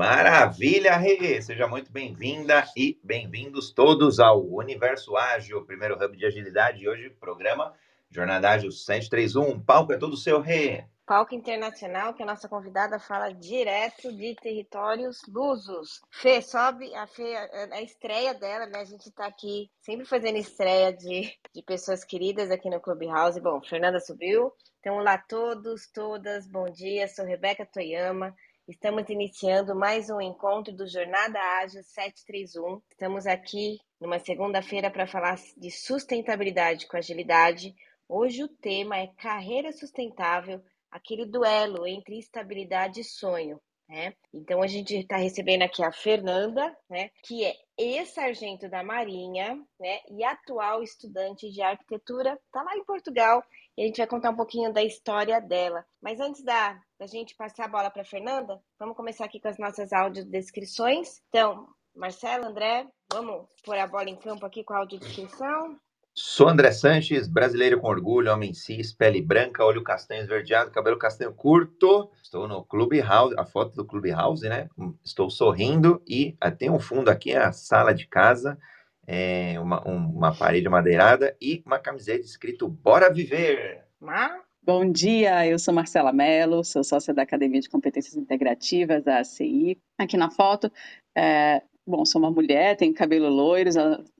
Maravilha, Rê! Seja muito bem-vinda e bem-vindos todos ao Universo Ágil, primeiro hub de agilidade. E hoje, programa Jornada Ágil 731. Palco é todo seu, Rê! Palco Internacional, que a nossa convidada fala direto de territórios lusos. Fê, sobe a Fê, a estreia dela, né? A gente está aqui sempre fazendo estreia de, de pessoas queridas aqui no Clubhouse. Bom, Fernanda subiu. Então, olá a todos, todas, bom dia. Sou Rebeca Toyama. Estamos iniciando mais um encontro do Jornada Ágil 731. Estamos aqui numa segunda-feira para falar de sustentabilidade com agilidade Hoje o tema é carreira sustentável, aquele duelo entre estabilidade e sonho. Né? Então a gente está recebendo aqui a Fernanda, né, que é ex-sargento da Marinha, né, e atual estudante de arquitetura, está lá em Portugal, e a gente vai contar um pouquinho da história dela. Mas antes da, da gente passar a bola para a Fernanda, vamos começar aqui com as nossas audiodescrições. Então, Marcelo, André, vamos pôr a bola em campo aqui com a audiodescrição. Sou André Sanches, brasileiro com orgulho, homem cis, pele branca, olho castanho esverdeado, cabelo castanho curto. Estou no Clubhouse, a foto do Clubhouse, né? Estou sorrindo e tem um fundo aqui, a sala de casa, é, uma, uma parede madeirada e uma camiseta escrito Bora Viver! Bom dia, eu sou Marcela Mello, sou sócia da Academia de Competências Integrativas, da ACI. Aqui na foto, é, Bom, sou uma mulher, tenho cabelo loiro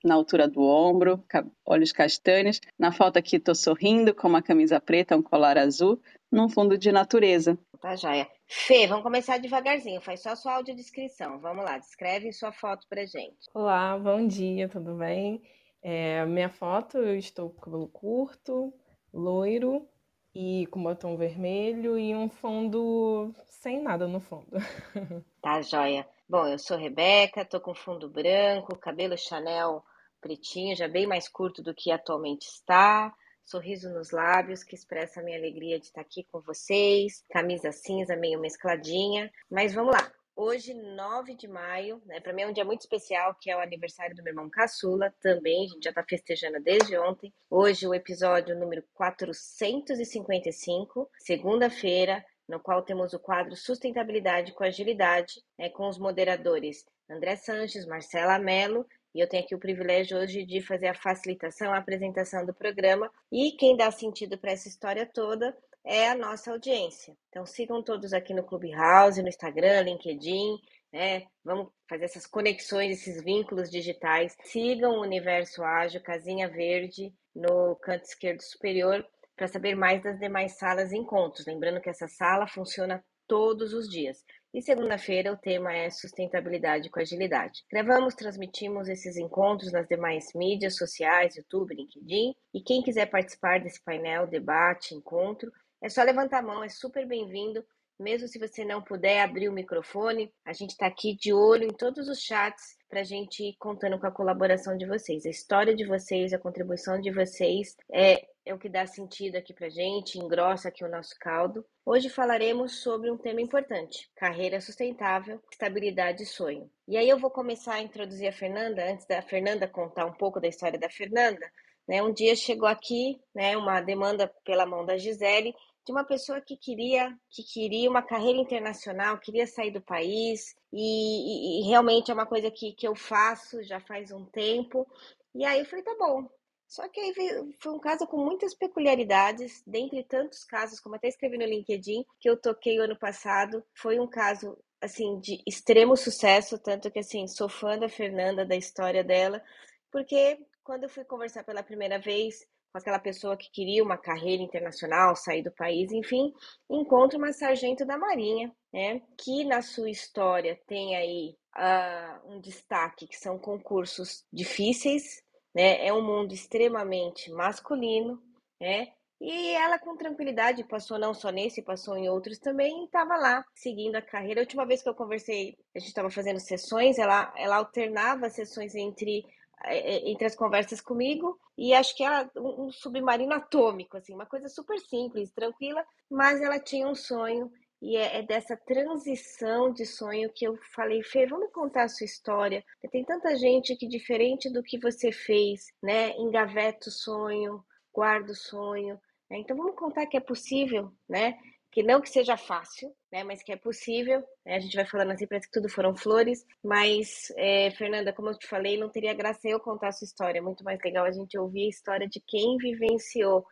na altura do ombro, olhos castanhos. Na foto aqui estou sorrindo com uma camisa preta, um colar azul, num fundo de natureza. Tá joia. Fê, vamos começar devagarzinho, faz só sua audiodescrição. Vamos lá, descreve sua foto pra gente. Olá, bom dia, tudo bem? É, minha foto, eu estou com cabelo curto, loiro e com batom vermelho e um fundo sem nada no fundo. Tá joia. Bom, eu sou Rebeca, tô com fundo branco, cabelo Chanel pretinho, já bem mais curto do que atualmente está, sorriso nos lábios que expressa a minha alegria de estar aqui com vocês, camisa cinza meio mescladinha, mas vamos lá. Hoje, 9 de maio, né, para mim é um dia muito especial, que é o aniversário do meu irmão Caçula, também, a gente já está festejando desde ontem. Hoje, o episódio número 455, segunda-feira, no qual temos o quadro Sustentabilidade com Agilidade, né, com os moderadores André Sanches, Marcela Mello, e eu tenho aqui o privilégio hoje de fazer a facilitação, a apresentação do programa, e quem dá sentido para essa história toda é a nossa audiência. Então sigam todos aqui no Clubhouse, no Instagram, LinkedIn, né? Vamos fazer essas conexões, esses vínculos digitais. Sigam o Universo Ágil, Casinha Verde, no canto esquerdo superior, para saber mais das demais salas e encontros. Lembrando que essa sala funciona todos os dias. E segunda-feira o tema é sustentabilidade com agilidade. Gravamos, transmitimos esses encontros nas demais mídias sociais, YouTube, LinkedIn. E quem quiser participar desse painel, debate, encontro, é só levantar a mão, é super bem-vindo. Mesmo se você não puder abrir o microfone, a gente está aqui de olho em todos os chats para a gente ir contando com a colaboração de vocês. A história de vocês, a contribuição de vocês é é o que dá sentido aqui para gente, engrossa aqui o nosso caldo. Hoje falaremos sobre um tema importante: carreira sustentável, estabilidade e sonho. E aí eu vou começar a introduzir a Fernanda, antes da Fernanda contar um pouco da história da Fernanda. Né? Um dia chegou aqui né, uma demanda pela mão da Gisele de uma pessoa que queria que queria uma carreira internacional, queria sair do país e, e, e realmente é uma coisa que, que eu faço já faz um tempo. E aí eu falei, tá bom, só que aí foi um caso com muitas peculiaridades, dentre tantos casos, como até escrevi no LinkedIn, que eu toquei o ano passado. Foi um caso assim de extremo sucesso, tanto que assim, sou fã da Fernanda, da história dela, porque quando eu fui conversar pela primeira vez com aquela pessoa que queria uma carreira internacional, sair do país, enfim, encontro uma sargento da Marinha, né, que na sua história tem aí uh, um destaque que são concursos difíceis, né? É um mundo extremamente masculino, né? E ela, com tranquilidade, passou não só nesse, passou em outros também, e estava lá, seguindo a carreira. A última vez que eu conversei, a gente estava fazendo sessões, ela, ela alternava sessões entre, eh, eh, entre as conversas comigo, e acho que era um submarino atômico, assim, uma coisa super simples, tranquila, mas ela tinha um sonho e é, é, dessa transição de sonho que eu falei, Fê, vamos contar a sua história. Tem tanta gente que, diferente do que você fez, né, engaveta o sonho, guarda o sonho. Né? Então, vamos contar que é possível, né? que não que seja fácil, né, mas que é possível. Né? A gente vai falando assim, parece que tudo foram flores, mas, é, Fernanda, como eu te falei, não teria graça eu contar a sua história, é muito mais legal a gente ouvir a história de quem vivenciou.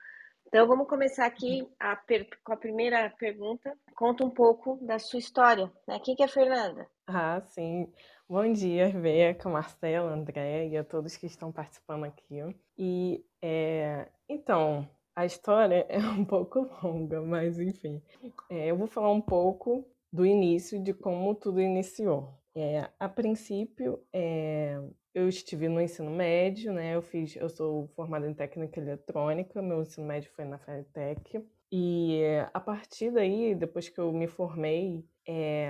Então, vamos começar aqui a com a primeira pergunta. Conta um pouco da sua história, né? Quem que é a Fernanda? Ah, sim. Bom dia, Rebeca, Marcela, André e a todos que estão participando aqui. E, é, então, a história é um pouco longa, mas enfim. É, eu vou falar um pouco do início, de como tudo iniciou. É, a princípio, é, eu estive no ensino médio, né? Eu fiz, eu sou formada em técnica eletrônica, meu ensino médio foi na FETEC. E a partir daí, depois que eu me formei, é,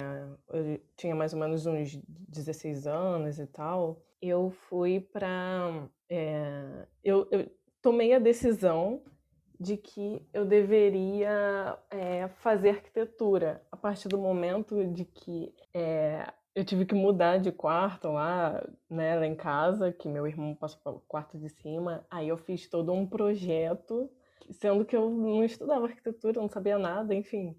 eu tinha mais ou menos uns 16 anos e tal, eu fui para. É, eu, eu tomei a decisão de que eu deveria é, fazer arquitetura a partir do momento de que é, eu tive que mudar de quarto lá, né, lá em casa, que meu irmão passou para o quarto de cima. Aí eu fiz todo um projeto, sendo que eu não estudava arquitetura, não sabia nada, enfim.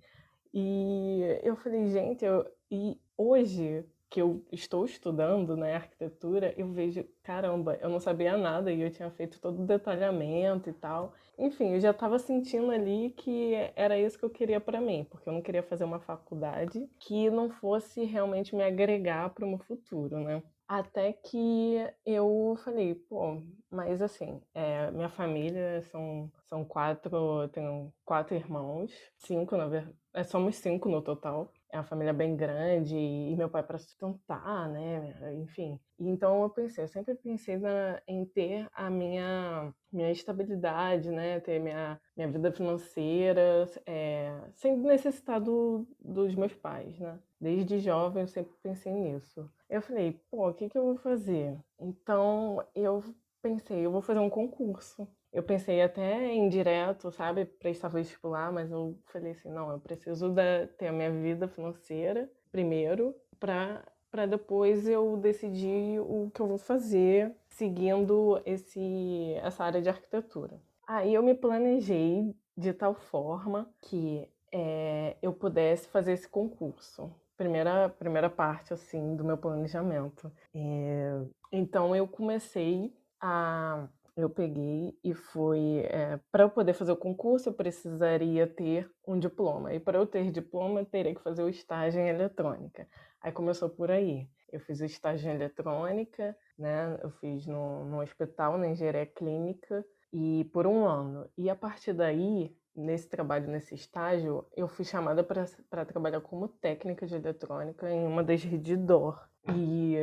E eu falei, gente, eu... e hoje que eu estou estudando, né, arquitetura, eu vejo, caramba, eu não sabia nada e eu tinha feito todo o detalhamento e tal. Enfim, eu já estava sentindo ali que era isso que eu queria para mim, porque eu não queria fazer uma faculdade que não fosse realmente me agregar para o meu futuro, né? Até que eu falei, pô, mas assim, é, minha família são, são quatro, eu tenho quatro irmãos, cinco, na verdade, é, somos cinco no total é uma família bem grande e meu pai para sustentar, né? Enfim. Então eu pensei, eu sempre pensei na, em ter a minha minha estabilidade, né? Ter minha minha vida financeira é, sem necessitar do, dos meus pais, né? Desde jovem eu sempre pensei nisso. Eu falei, pô, o que que eu vou fazer? Então eu pensei, eu vou fazer um concurso. Eu pensei até em direto, sabe, prestar vestibular, mas eu falei assim, não, eu preciso da, ter a minha vida financeira primeiro para para depois eu decidir o que eu vou fazer seguindo esse essa área de arquitetura. Aí eu me planejei de tal forma que é, eu pudesse fazer esse concurso. Primeira, primeira parte assim do meu planejamento. É, então eu comecei a eu peguei e fui. É, eh, para eu poder fazer o concurso, eu precisaria ter um diploma. E para eu ter diploma, eu teria que fazer o estágio em eletrônica. Aí começou por aí. Eu fiz o estágio em eletrônica, né? Eu fiz no, no hospital, na engenharia clínica, e por um ano. E a partir daí, nesse trabalho, nesse estágio, eu fui chamada para trabalhar como técnica de eletrônica em uma das redes DOR. E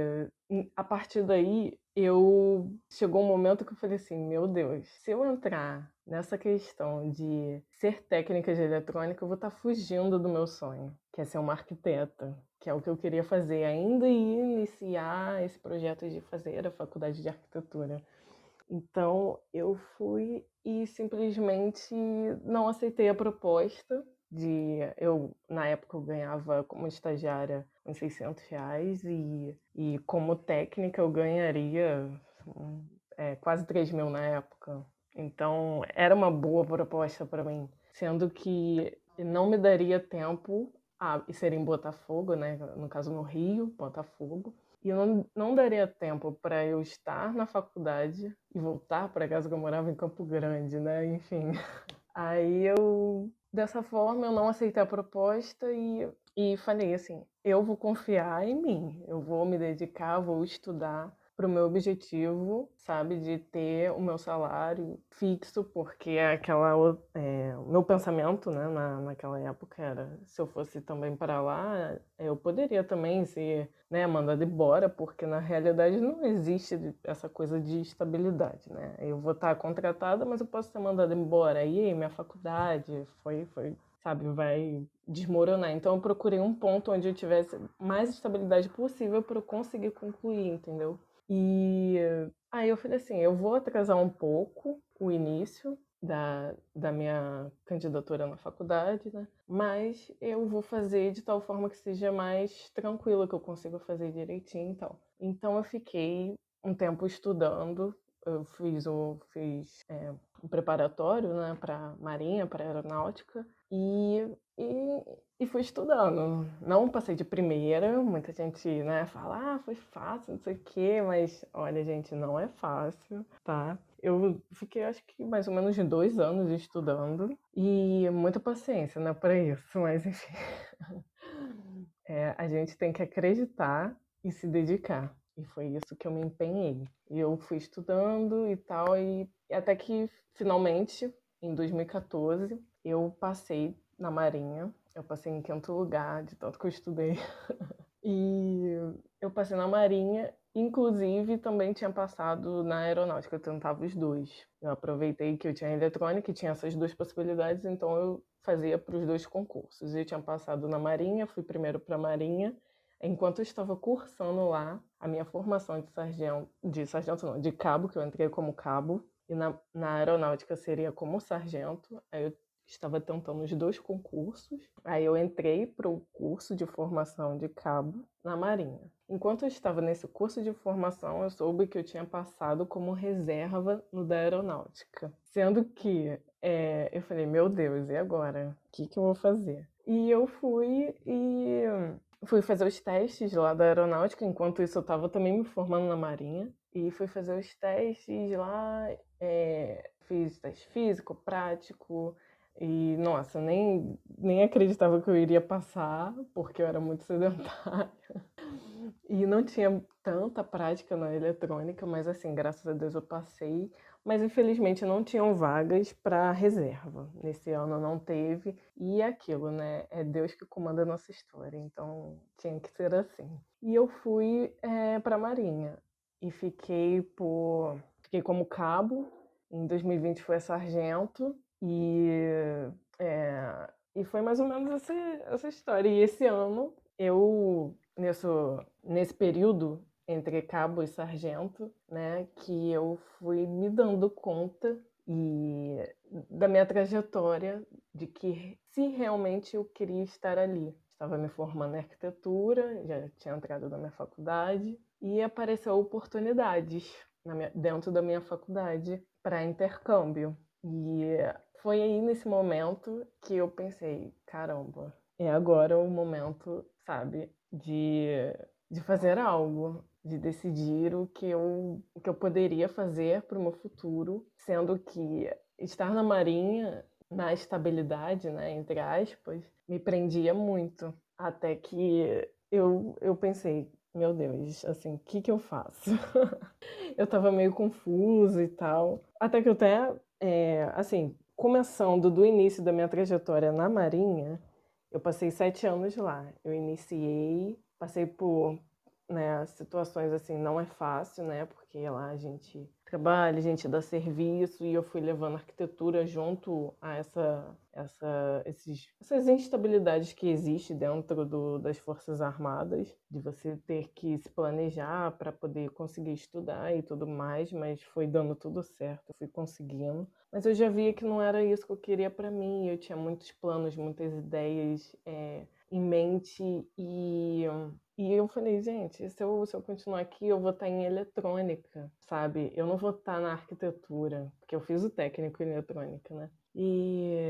a partir daí, eu chegou um momento que eu falei assim, meu Deus, se eu entrar nessa questão de ser técnica de eletrônica, eu vou estar tá fugindo do meu sonho, que é ser uma arquiteta, que é o que eu queria fazer ainda e iniciar esse projeto de fazer a faculdade de arquitetura. Então, eu fui e simplesmente não aceitei a proposta de eu na época eu ganhava como estagiária uns 600 reais e, e como técnica eu ganharia é, quase 3 mil na época. Então era uma boa proposta para mim sendo que não me daria tempo a e ser em Botafogo né no caso no Rio Botafogo e eu não, não daria tempo para eu estar na faculdade e voltar para casa que eu morava em Campo Grande né? Enfim. Aí eu Dessa forma, eu não aceitei a proposta e, e falei assim: eu vou confiar em mim, eu vou me dedicar, vou estudar para o meu objetivo, sabe, de ter o meu salário fixo, porque é aquela é, o meu pensamento, né, na, naquela época era se eu fosse também para lá, eu poderia também ser, né, mandada embora, porque na realidade não existe essa coisa de estabilidade, né? Eu vou estar contratada, mas eu posso ser mandada embora. E aí, minha faculdade foi foi sabe, vai desmoronar. Então eu procurei um ponto onde eu tivesse mais estabilidade possível para eu conseguir concluir, entendeu? E aí eu falei assim, eu vou atrasar um pouco o início da, da minha candidatura na faculdade, né? Mas eu vou fazer de tal forma que seja mais tranquilo, que eu consiga fazer direitinho e tal. Então eu fiquei um tempo estudando, eu fiz o fiz é, um preparatório, né, para marinha, para aeronáutica E, e, e fui estudando. Não passei de primeira, muita gente né, fala, ah, foi fácil, não sei o quê, mas olha, gente, não é fácil, tá? Eu fiquei, acho que mais ou menos de dois anos estudando e muita paciência, né, para isso, mas enfim. É, a gente tem que acreditar e se dedicar. E foi isso que eu me empenhei. Eu fui estudando e tal, e até que finalmente, em 2014, eu passei na Marinha. Eu passei em quinto lugar, de tanto que eu estudei. e eu passei na Marinha, inclusive também tinha passado na Aeronáutica, eu tentava os dois. Eu aproveitei que eu tinha eletrônica e tinha essas duas possibilidades, então eu fazia para os dois concursos. Eu tinha passado na Marinha, fui primeiro para a Marinha. Enquanto eu estava cursando lá, a minha formação de sargento, de sargento não, de cabo, que eu entrei como cabo, e na, na aeronáutica seria como sargento. Aí eu estava tentando os dois concursos. Aí eu entrei para o curso de formação de cabo na Marinha. Enquanto eu estava nesse curso de formação, eu soube que eu tinha passado como reserva no da aeronáutica. Sendo que é, eu falei, meu Deus, e agora? O que, que eu vou fazer? E eu fui e fui fazer os testes lá da aeronáutica. Enquanto isso, eu estava também me formando na Marinha. E fui fazer os testes lá. É, fiz teste físico, prático, e, nossa, nem, nem acreditava que eu iria passar, porque eu era muito sedentária. E não tinha tanta prática na eletrônica, mas assim, graças a Deus eu passei. Mas infelizmente não tinham vagas para reserva. Nesse ano não teve. E é aquilo, né? É Deus que comanda a nossa história. Então tinha que ser assim. E eu fui é, para a Marinha. E fiquei por. Fiquei como cabo. Em 2020 foi sargento. E, é, e foi mais ou menos essa, essa história. E esse ano, eu, nesse, nesse período entre cabo e sargento, né, que eu fui me dando conta e da minha trajetória de que se realmente eu queria estar ali. Estava me formando em arquitetura, já tinha entrado na minha faculdade e apareceu oportunidades minha, dentro da minha faculdade para intercâmbio. E foi aí nesse momento que eu pensei, caramba, é agora o momento, sabe, de, de fazer algo, de decidir o que eu, o que eu poderia fazer para o meu futuro, sendo que estar na Marinha, na estabilidade, né, entre aspas, me prendia muito. Até que eu, eu pensei, meu Deus, assim, o que, que eu faço? eu tava meio confuso e tal. Até que eu até, é, assim, começando do início da minha trajetória na Marinha, eu passei sete anos lá. Eu iniciei, passei por né, situações assim, não é fácil, né? Porque lá a gente trabalha, a gente dá serviço e eu fui levando arquitetura junto a essa, essa, esses, essas instabilidades que existem dentro do, das Forças Armadas, de você ter que se planejar para poder conseguir estudar e tudo mais, mas foi dando tudo certo, fui conseguindo. Mas eu já via que não era isso que eu queria para mim, eu tinha muitos planos, muitas ideias é, em mente e e eu falei, gente, se eu, se eu continuar aqui, eu vou estar em eletrônica, sabe? Eu não vou estar na arquitetura, porque eu fiz o técnico em eletrônica, né? E,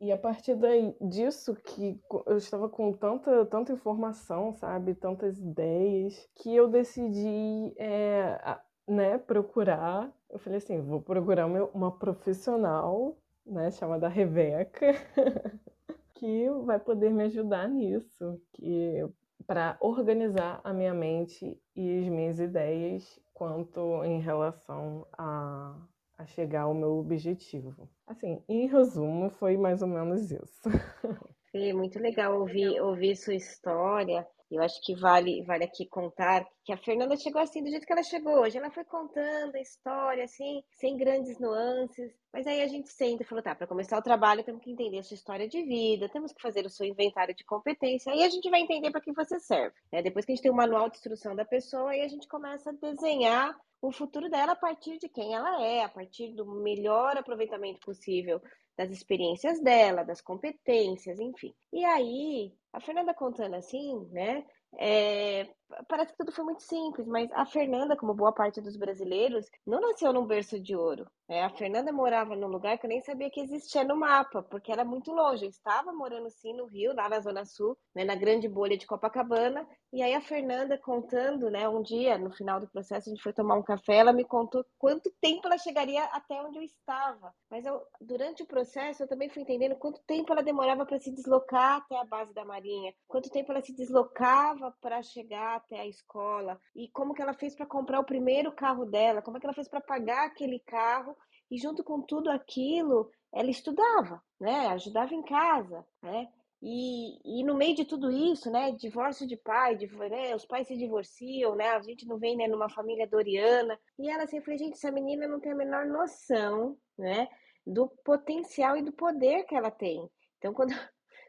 e a partir daí, disso que eu estava com tanta, tanta informação, sabe? Tantas ideias, que eu decidi, é, né, procurar. Eu falei assim, vou procurar uma, profissional, né, chamada Rebeca, que vai poder me ajudar nisso, que para organizar a minha mente e as minhas ideias quanto em relação a, a chegar ao meu objetivo. Assim, em resumo, foi mais ou menos isso. Fê, muito legal ouvir, ouvir sua história. Eu acho que vale, vale aqui contar que a Fernanda chegou assim, do jeito que ela chegou hoje. Ela foi contando a história, assim, sem grandes nuances. Mas aí a gente senta e falou: tá, para começar o trabalho, temos que entender a sua história de vida, temos que fazer o seu inventário de competência. Aí a gente vai entender para que você serve. Né? Depois que a gente tem o manual de instrução da pessoa, aí a gente começa a desenhar o futuro dela a partir de quem ela é, a partir do melhor aproveitamento possível das experiências dela, das competências, enfim. E aí, a Fernanda contando assim, né? É, parece que tudo foi muito simples, mas a Fernanda, como boa parte dos brasileiros, não nasceu num berço de ouro. Né? A Fernanda morava num lugar que eu nem sabia que existia no mapa, porque era muito longe. Eu estava morando sim no Rio, lá na Zona Sul, né, na grande bolha de Copacabana. E aí a Fernanda contando, né, um dia, no final do processo, a gente foi tomar um café, ela me contou quanto tempo ela chegaria até onde eu estava. Mas eu, durante o processo, eu também fui entendendo quanto tempo ela demorava para se deslocar até a base da Marinha, quanto tempo ela se deslocava para chegar até a escola e como que ela fez para comprar o primeiro carro dela, como é que ela fez para pagar aquele carro e junto com tudo aquilo ela estudava, né? Ajudava em casa, né? E, e no meio de tudo isso, né, divórcio de pai, de, né, os pais se divorciam, né, a gente não vem né, numa família doriana. E ela assim, gente, essa menina não tem a menor noção, né, do potencial e do poder que ela tem. Então, quando,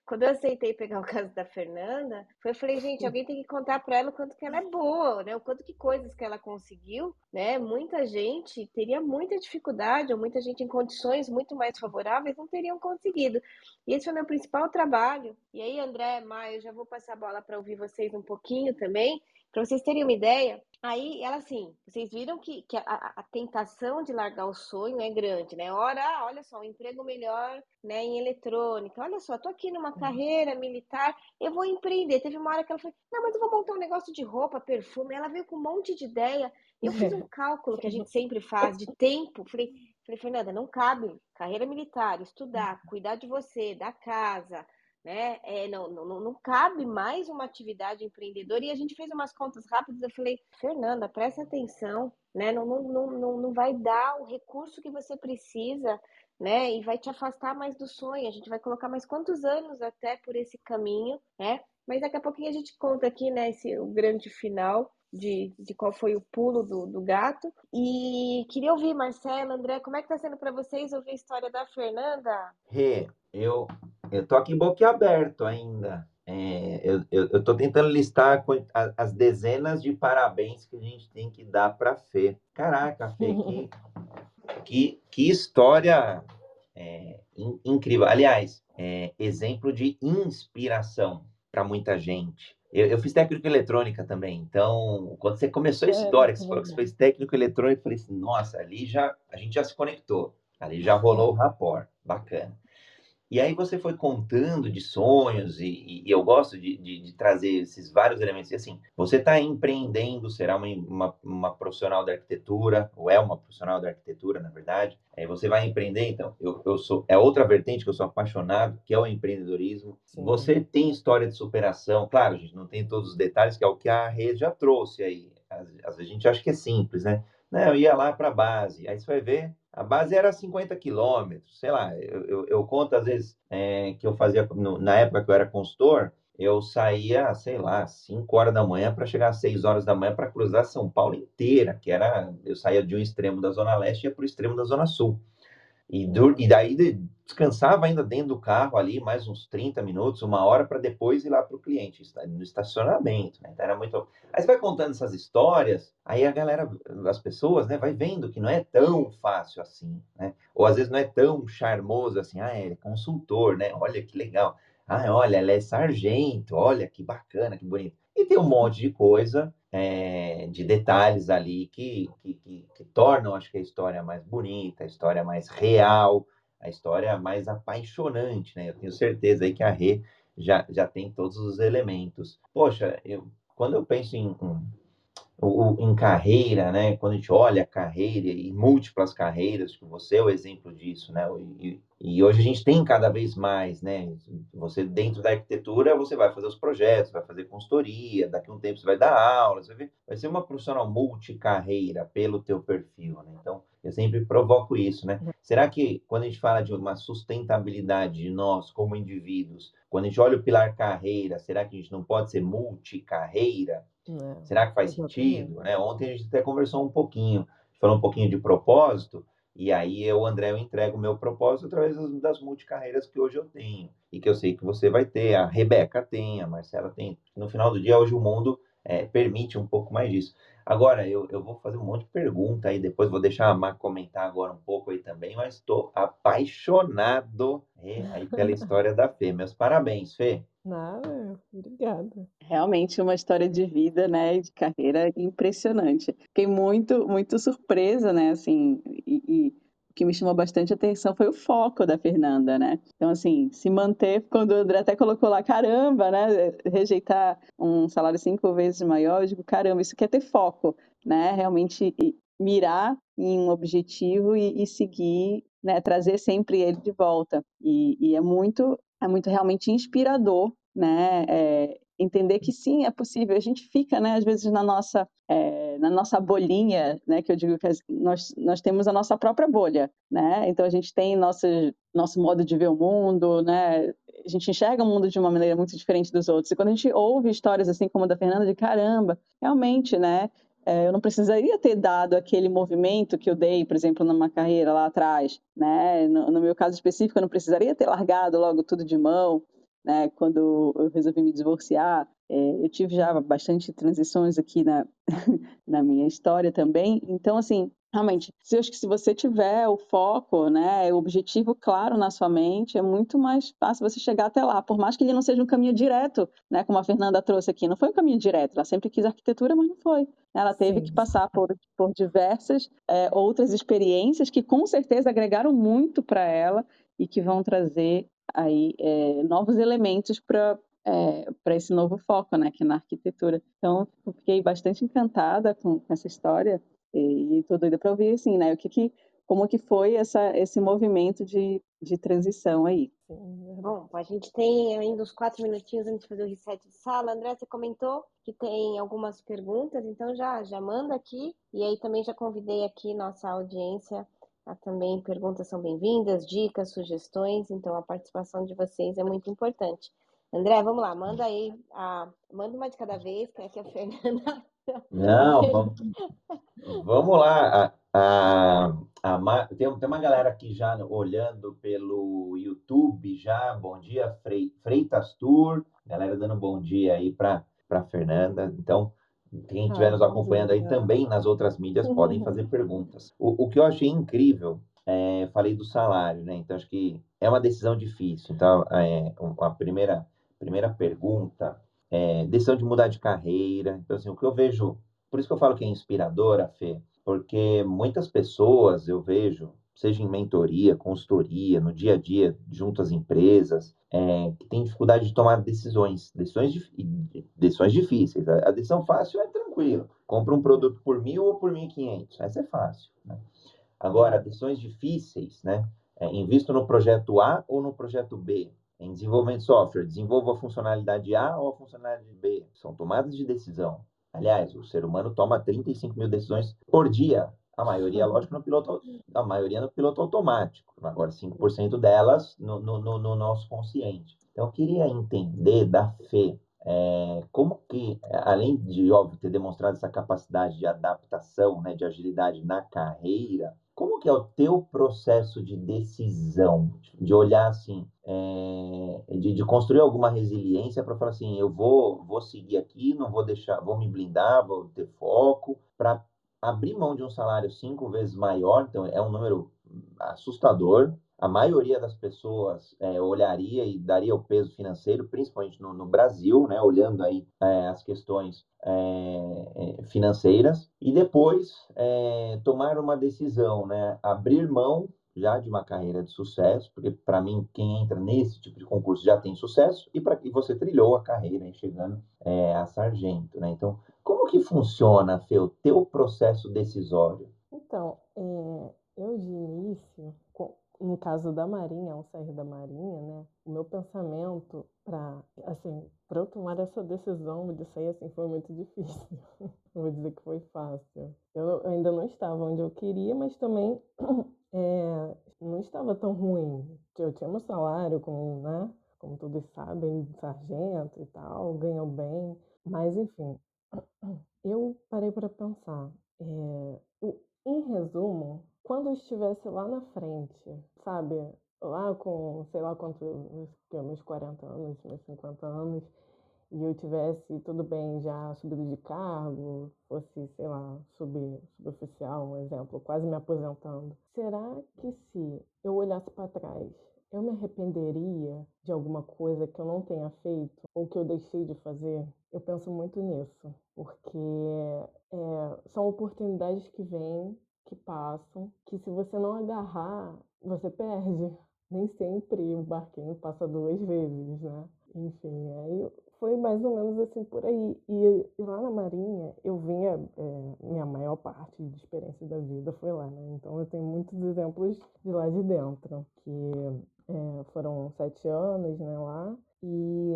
quando eu aceitei pegar o caso da Fernanda, eu falei, gente, alguém tem que contar para ela o quanto que ela é boa, né? O quanto que coisas que ela conseguiu, né? Muita gente teria muita dificuldade, ou muita gente em condições muito mais favoráveis não teriam conseguido. E esse foi meu principal trabalho. E aí, André, Maia, eu já vou passar a bola para ouvir vocês um pouquinho também, para vocês terem uma ideia. Aí, ela assim, vocês viram que, que a, a, tentação de largar o sonho é grande, né? Ora, olha só, um emprego melhor né, em eletrônica. Olha só, tô aqui numa uhum. carreira militar, eu vou empreender. Teve uma hora que ela falou, não, mas eu vou montar um negócio de roupa, perfume. Ela veio com um monte de ideia. Eu fiz um cálculo que a gente sempre faz de tempo. Falei, falei, Fernanda, não cabe. Carreira militar, estudar, cuidar de você, da casa, né? É, não, não, não cabe mais uma atividade empreendedora. E a gente fez umas contas rápidas. Eu falei, Fernanda, presta atenção, né? Não, não, não, não, não vai dar o recurso que você precisa, né? E vai te afastar mais do sonho. A gente vai colocar mais quantos anos até por esse caminho, né? Mas daqui a pouquinho a gente conta aqui, né, esse, o grande final de, de qual foi o pulo do, do gato. E queria ouvir, Marcelo, André, como é que tá sendo para vocês ouvir a história da Fernanda? Rê, eu eu tô aqui boquiaberto ainda. É, eu, eu, eu tô tentando listar as dezenas de parabéns que a gente tem que dar para Fê. Caraca, Fê, que, que, que história é, in, incrível. Aliás, é, exemplo de inspiração para muita gente. Eu, eu, fiz técnico eletrônica também, então, quando você começou a é, história, que você falou que você fez técnico eletrônico, eu falei assim, nossa, ali já, a gente já se conectou, ali já rolou o rapport, bacana. E aí você foi contando de sonhos, e, e eu gosto de, de, de, trazer esses vários elementos. E assim, você está empreendendo, será uma, uma, uma, profissional da arquitetura, ou é uma profissional da arquitetura, na verdade. Aí você vai empreender, então, eu, eu sou, é outra vertente que eu sou apaixonado, que é o empreendedorismo. Sim. Você tem história de superação, claro, a gente não tem todos os detalhes, que é o que a rede já trouxe aí. Às, às vezes a gente acha que é simples, né? Não, eu ia lá para a base, aí você vai ver, a base era 50 quilômetros, sei lá, eu, eu, eu, conto às vezes é, que eu fazia, no, na época que eu era consultor, eu saía, sei lá, 5 horas da manhã para chegar às 6 horas da manhã para cruzar São Paulo inteira, que era, eu saía de um extremo da Zona Leste e ia para o extremo da Zona Sul. E, do, e daí descansava ainda dentro do carro ali, mais uns 30 minutos, uma hora, para depois ir lá para o cliente, no estacionamento. Né? Então era muito. Aí você vai contando essas histórias, aí a galera, as pessoas, né, vai vendo que não é tão fácil assim, né? Ou às vezes não é tão charmoso assim, ah, ele é consultor, né? Olha que legal. Ah, olha, ela é sargento, olha que bacana, que bonito. E tem um monte de coisa, é, de detalhes ali que, que, que, que tornam, acho que, a história mais bonita, a história mais real, a história mais apaixonante, né? Eu tenho certeza aí que a Rê já, já tem todos os elementos. Poxa, eu, quando eu penso em, em, em carreira, né? Quando a gente olha a carreira e múltiplas carreiras, que você é o exemplo disso, né? E, e hoje a gente tem cada vez mais, né? Você dentro da arquitetura, você vai fazer os projetos, vai fazer consultoria, daqui a um tempo você vai dar aulas, vai, vai ser uma profissional multicarreira pelo teu perfil, né? Então, eu sempre provoco isso, né? Uhum. Será que quando a gente fala de uma sustentabilidade de nós como indivíduos, quando a gente olha o pilar carreira, será que a gente não pode ser multicarreira? É, será que faz sentido? Né? Ontem a gente até conversou um pouquinho, falou um pouquinho de propósito, e aí eu, André, eu entrego o meu propósito através das, das multicarreiras que hoje eu tenho e que eu sei que você vai ter, a Rebeca tem, a Marcela tem. No final do dia, hoje o mundo é, permite um pouco mais disso. Agora, eu, eu vou fazer um monte de pergunta aí, depois vou deixar a Má comentar agora um pouco aí também, mas estou apaixonado é, aí pela história da Fê. Meus parabéns, Fê. Nada, obrigada. Realmente uma história de vida, né, de carreira impressionante. Fiquei muito, muito surpresa, né, assim, e, e o que me chamou bastante atenção foi o foco da Fernanda, né? Então, assim, se manter, quando o André até colocou lá, caramba, né? Rejeitar um salário cinco vezes maior, eu digo, caramba, isso quer ter foco, né? Realmente mirar em um objetivo e, e seguir, né? Trazer sempre ele de volta. E, e é muito, é muito realmente inspirador, né? É, entender que sim, é possível. A gente fica, né, às vezes na nossa, é, na nossa bolinha, né, que eu digo que nós, nós temos a nossa própria bolha, né, então a gente tem nosso, nosso modo de ver o mundo, né, a gente enxerga o mundo de uma maneira muito diferente dos outros. E quando a gente ouve histórias assim como a da Fernanda, de caramba, realmente, né, eu não precisaria ter dado aquele movimento que eu dei, por exemplo, numa carreira lá atrás, né? No, no meu caso específico, eu não precisaria ter largado logo tudo de mão, né? Quando eu resolvi me divorciar, é, eu tive já bastante transições aqui na, na minha história também. Então, assim, realmente, se, acho que se você tiver o foco, né, o objetivo claro na sua mente, é muito mais fácil você chegar até lá, por mais que ele não seja um caminho direto, né, como a Fernanda trouxe aqui, não foi um caminho direto, ela sempre quis arquitetura, mas não foi. Ela teve Sim. que passar por, por diversas é, outras experiências que com certeza agregaram muito para ela e que vão trazer aí é, novos elementos para é, para esse novo foco, né, que é na arquitetura. Então, eu fiquei bastante encantada com, com essa história e estou doida para ouvir, assim, né, o que que, como que foi essa, esse movimento de, de transição aí. Bom, a gente tem ainda uns quatro minutinhos antes de fazer o reset de sala. André, você comentou que tem algumas perguntas, então já, já manda aqui. E aí também já convidei aqui nossa audiência também perguntas são bem-vindas, dicas, sugestões, então a participação de vocês é muito importante. André, vamos lá, manda aí, a, manda uma de cada vez, que aqui a Fernanda. Não, vamos, vamos lá. A, a, a, tem, tem uma galera aqui já olhando pelo YouTube já. Bom dia, Freitas Tour. Galera dando bom dia aí para Fernanda. Então, quem estiver nos acompanhando aí também nas outras mídias podem fazer perguntas. O, o que eu achei incrível, é, falei do salário, né? Então acho que é uma decisão difícil. Então, é, a primeira, primeira pergunta é decisão de mudar de carreira. Então, assim, o que eu vejo, por isso que eu falo que é inspiradora, Fê, porque muitas pessoas eu vejo seja em mentoria, consultoria, no dia a dia, junto às empresas, é, que tem dificuldade de tomar decisões, decisões, decisões difíceis. A, decisão fácil é tranquilo, compra um produto por mil ou por mil e quinhentos, essa é fácil. Né? Agora, decisões difíceis, né? É, invisto no projeto A ou no projeto B? Em desenvolvimento de software, desenvolvo a funcionalidade A ou a funcionalidade B? São tomadas de decisão. Aliás, o ser humano toma 35 mil decisões por dia. A maioria, lógico, no piloto, a maioria no piloto automático. Agora, 5% delas no, no, no, nosso consciente. Então, eu queria entender da Fê é, como que, além de, óbvio, ter demonstrado essa capacidade de adaptação, né, de agilidade na carreira, como que é o teu processo de decisão, de olhar assim, é, de, de, construir alguma resiliência para falar assim, eu vou, vou seguir aqui, não vou deixar, vou me blindar, vou ter foco para abrir mão de um salário cinco vezes maior, então é um número assustador. A maioria das pessoas é, olharia e daria o peso financeiro, principalmente no, no Brasil, né, olhando aí é, as questões é, é financeiras, e depois é, tomar uma decisão, né, abrir mão já de uma carreira de sucesso, porque para mim quem entra nesse tipo de concurso já tem sucesso e para que você trilhou a carreira aí, chegando é, a sargento, né? Então como que funciona, Fê, o teu processo decisório? Então, eu de início, no caso da Marinha, um CR da Marinha, né? O meu pensamento para, assim, para eu tomar essa decisão de sair assim foi muito difícil. Vou dizer que foi fácil. Eu ainda não estava onde eu queria, mas também é, não estava tão ruim. Eu tinha meu salário, como, né? Como todos sabem, sargento e tal, ganhou bem. Mas, enfim, eu parei para pensar. É, em resumo, quando eu estivesse lá na frente, sabe? Lá com, sei lá quanto, meus 40 anos, meus 50 anos, e eu tivesse tudo bem já subido de cargo, fosse, sei lá, sub, suboficial, um exemplo, quase me aposentando. Será que se eu olhasse para trás eu me arrependeria de alguma coisa que eu não tenha feito ou que eu deixei de fazer? Eu penso muito nisso, porque é, são oportunidades que vêm, que passam, que se você não agarrar, você perde. Nem sempre o barquinho passa duas vezes, né? Enfim, aí foi mais ou menos assim por aí. E, e lá na Marinha, eu vinha, é, minha maior parte de experiência da vida foi lá, né? Então eu tenho muitos exemplos de lá de dentro, que é, foram sete anos, né, lá. E,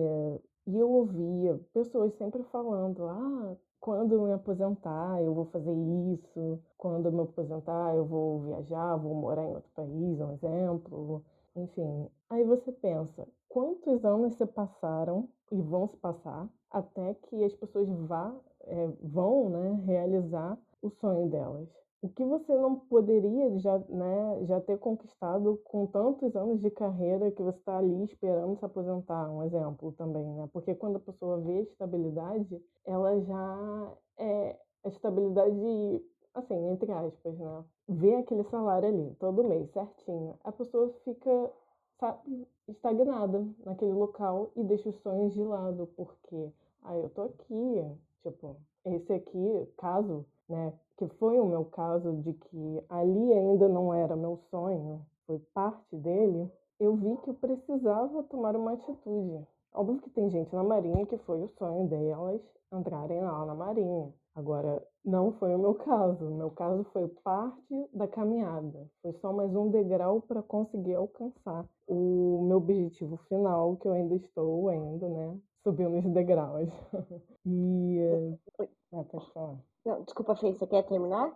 e eu ouvia pessoas sempre falando, ah, quando me aposentar, eu vou fazer isso. Quando me aposentar, eu vou viajar, vou morar em outro país, um exemplo. Enfim, aí você pensa, quantos anos se passaram e vão se passar até que as pessoas vá, é, vão né, realizar o sonho delas? O que você não poderia já, né, já ter conquistado com tantos anos de carreira que você está ali esperando se aposentar, um exemplo também, né? Porque quando a pessoa vê estabilidade, ela já é a estabilidade, assim, entre aspas, né? Vê aquele salário ali, todo mês, certinho. A pessoa fica, sabe, estagnada naquele local e deixa os sonhos de lado, porque, ah, eu tô aqui, tipo, esse aqui, caso né, que foi o meu caso de que ali ainda não era meu sonho, foi parte dele, eu vi que eu precisava tomar uma atitude. Óbvio que tem gente na Marinha que foi o sonho delas entrarem lá na Marinha. Agora, não foi o meu caso. O meu caso foi parte da caminhada. Foi só mais um degrau para conseguir alcançar o meu objetivo final, que eu ainda estou ainda, né? Subindo os degraus. e. Ah, pode falar. Não, desculpa, Fê, você quer terminar?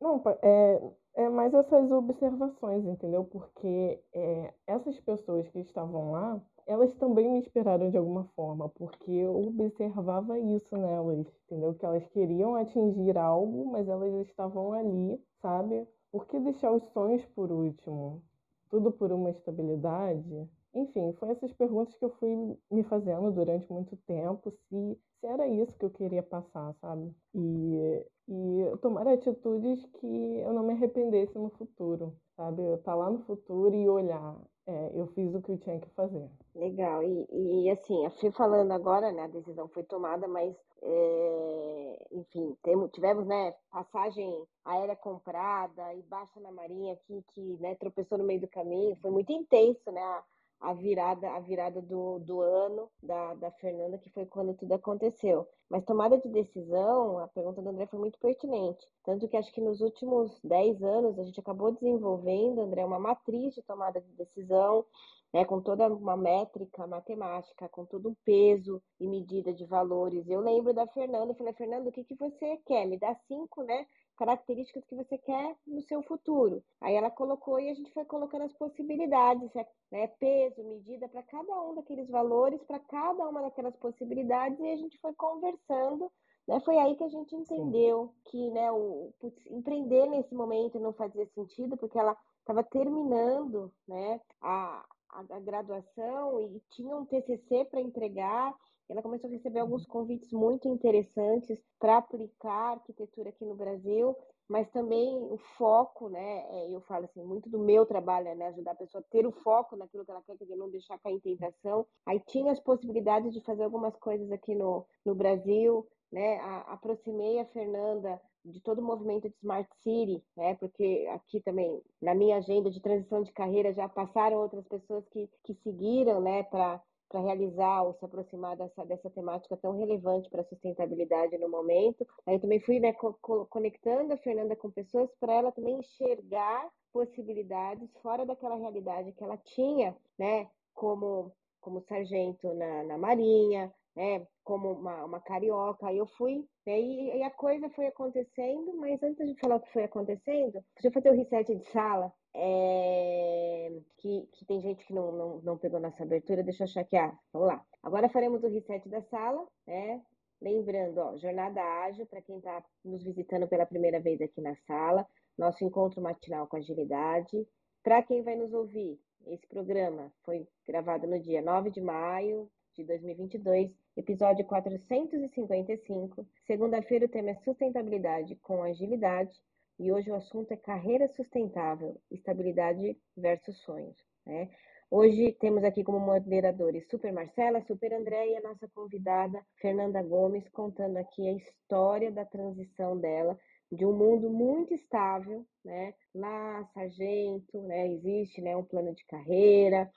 Não, é, é mais essas observações, entendeu? Porque é, essas pessoas que estavam lá, elas também me inspiraram de alguma forma, porque eu observava isso nelas, entendeu? Que elas queriam atingir algo, mas elas estavam ali, sabe? Por que deixar os sonhos por último? Tudo por uma estabilidade? Enfim, foi essas perguntas que eu fui me fazendo durante muito tempo, se, se era isso que eu queria passar, sabe? E, e tomar atitudes que eu não me arrependesse no futuro, sabe? Eu estar tá lá no futuro e olhar, é, eu fiz o que eu tinha que fazer. Legal, e, e assim, a Fê falando agora, né, a decisão foi tomada, mas, é, enfim, temos, tivemos, né, passagem aérea comprada e baixa na marinha aqui, que, né, tropeçou no meio do caminho, foi muito intenso, né, a virada, a virada do, do ano da, da Fernanda, que foi quando tudo aconteceu. Mas tomada de decisão, a pergunta do André foi muito pertinente. Tanto que acho que nos últimos 10 anos a gente acabou desenvolvendo, André, uma matriz de tomada de decisão, né, com toda uma métrica matemática, com todo um peso e medida de valores. Eu lembro da Fernanda, eu falei, Fernanda, o que, que você quer? Me dá cinco, né? características que você quer no seu futuro. Aí ela colocou e a gente foi colocando as possibilidades, né? Peso, medida para cada um daqueles valores, para cada uma daquelas possibilidades, e a gente foi conversando. Né? Foi aí que a gente entendeu Sim. que né, o, putz, empreender nesse momento não fazia sentido, porque ela estava terminando né, a, a, graduação e tinha um TCC para entregar ela começou a receber alguns convites muito interessantes para aplicar arquitetura aqui no Brasil, mas também o foco, né? É, eu falo assim, muito do meu trabalho é né, ajudar a pessoa a ter o foco naquilo que ela quer, quer não deixar cair em tentação. Aí tinha as possibilidades de fazer algumas coisas aqui no, no Brasil, né? A, aproximei a Fernanda de todo o movimento de Smart City, né? Porque aqui também, na minha agenda de transição de carreira, já passaram outras pessoas que, que seguiram, né, para para realizar ou se aproximar dessa, dessa temática tão relevante para a sustentabilidade no momento. Aí eu também fui né, co conectando a Fernanda com pessoas para ela também enxergar possibilidades fora daquela realidade que ela tinha, né, como, como sargento na, na Marinha, né, como uma, uma carioca. Aí eu fui, né, e, e, a coisa foi acontecendo, mas antes de falar o que foi acontecendo, deixa eu fazer o reset de sala, é, que, que, tem gente que não, não, não pegou nessa abertura, deixa eu achar aqui. Ah, vamos lá. Agora faremos o reset da sala, né? Lembrando, ó, jornada ágil para quem está nos visitando pela primeira vez aqui na sala, nosso encontro matinal com agilidade. Para quem vai nos ouvir, esse programa foi gravado no dia 9 de maio de 2022, episódio 455. Segunda-feira o tema é sustentabilidade com agilidade e hoje o assunto é carreira sustentável, estabilidade versus sonhos. Né? Hoje temos aqui como moderadores Super Marcela, Super André e a nossa convidada Fernanda Gomes, contando aqui a história da transição dela de um mundo muito estável, né? Lá, sargento, né? Existe, né? Um plano de carreira,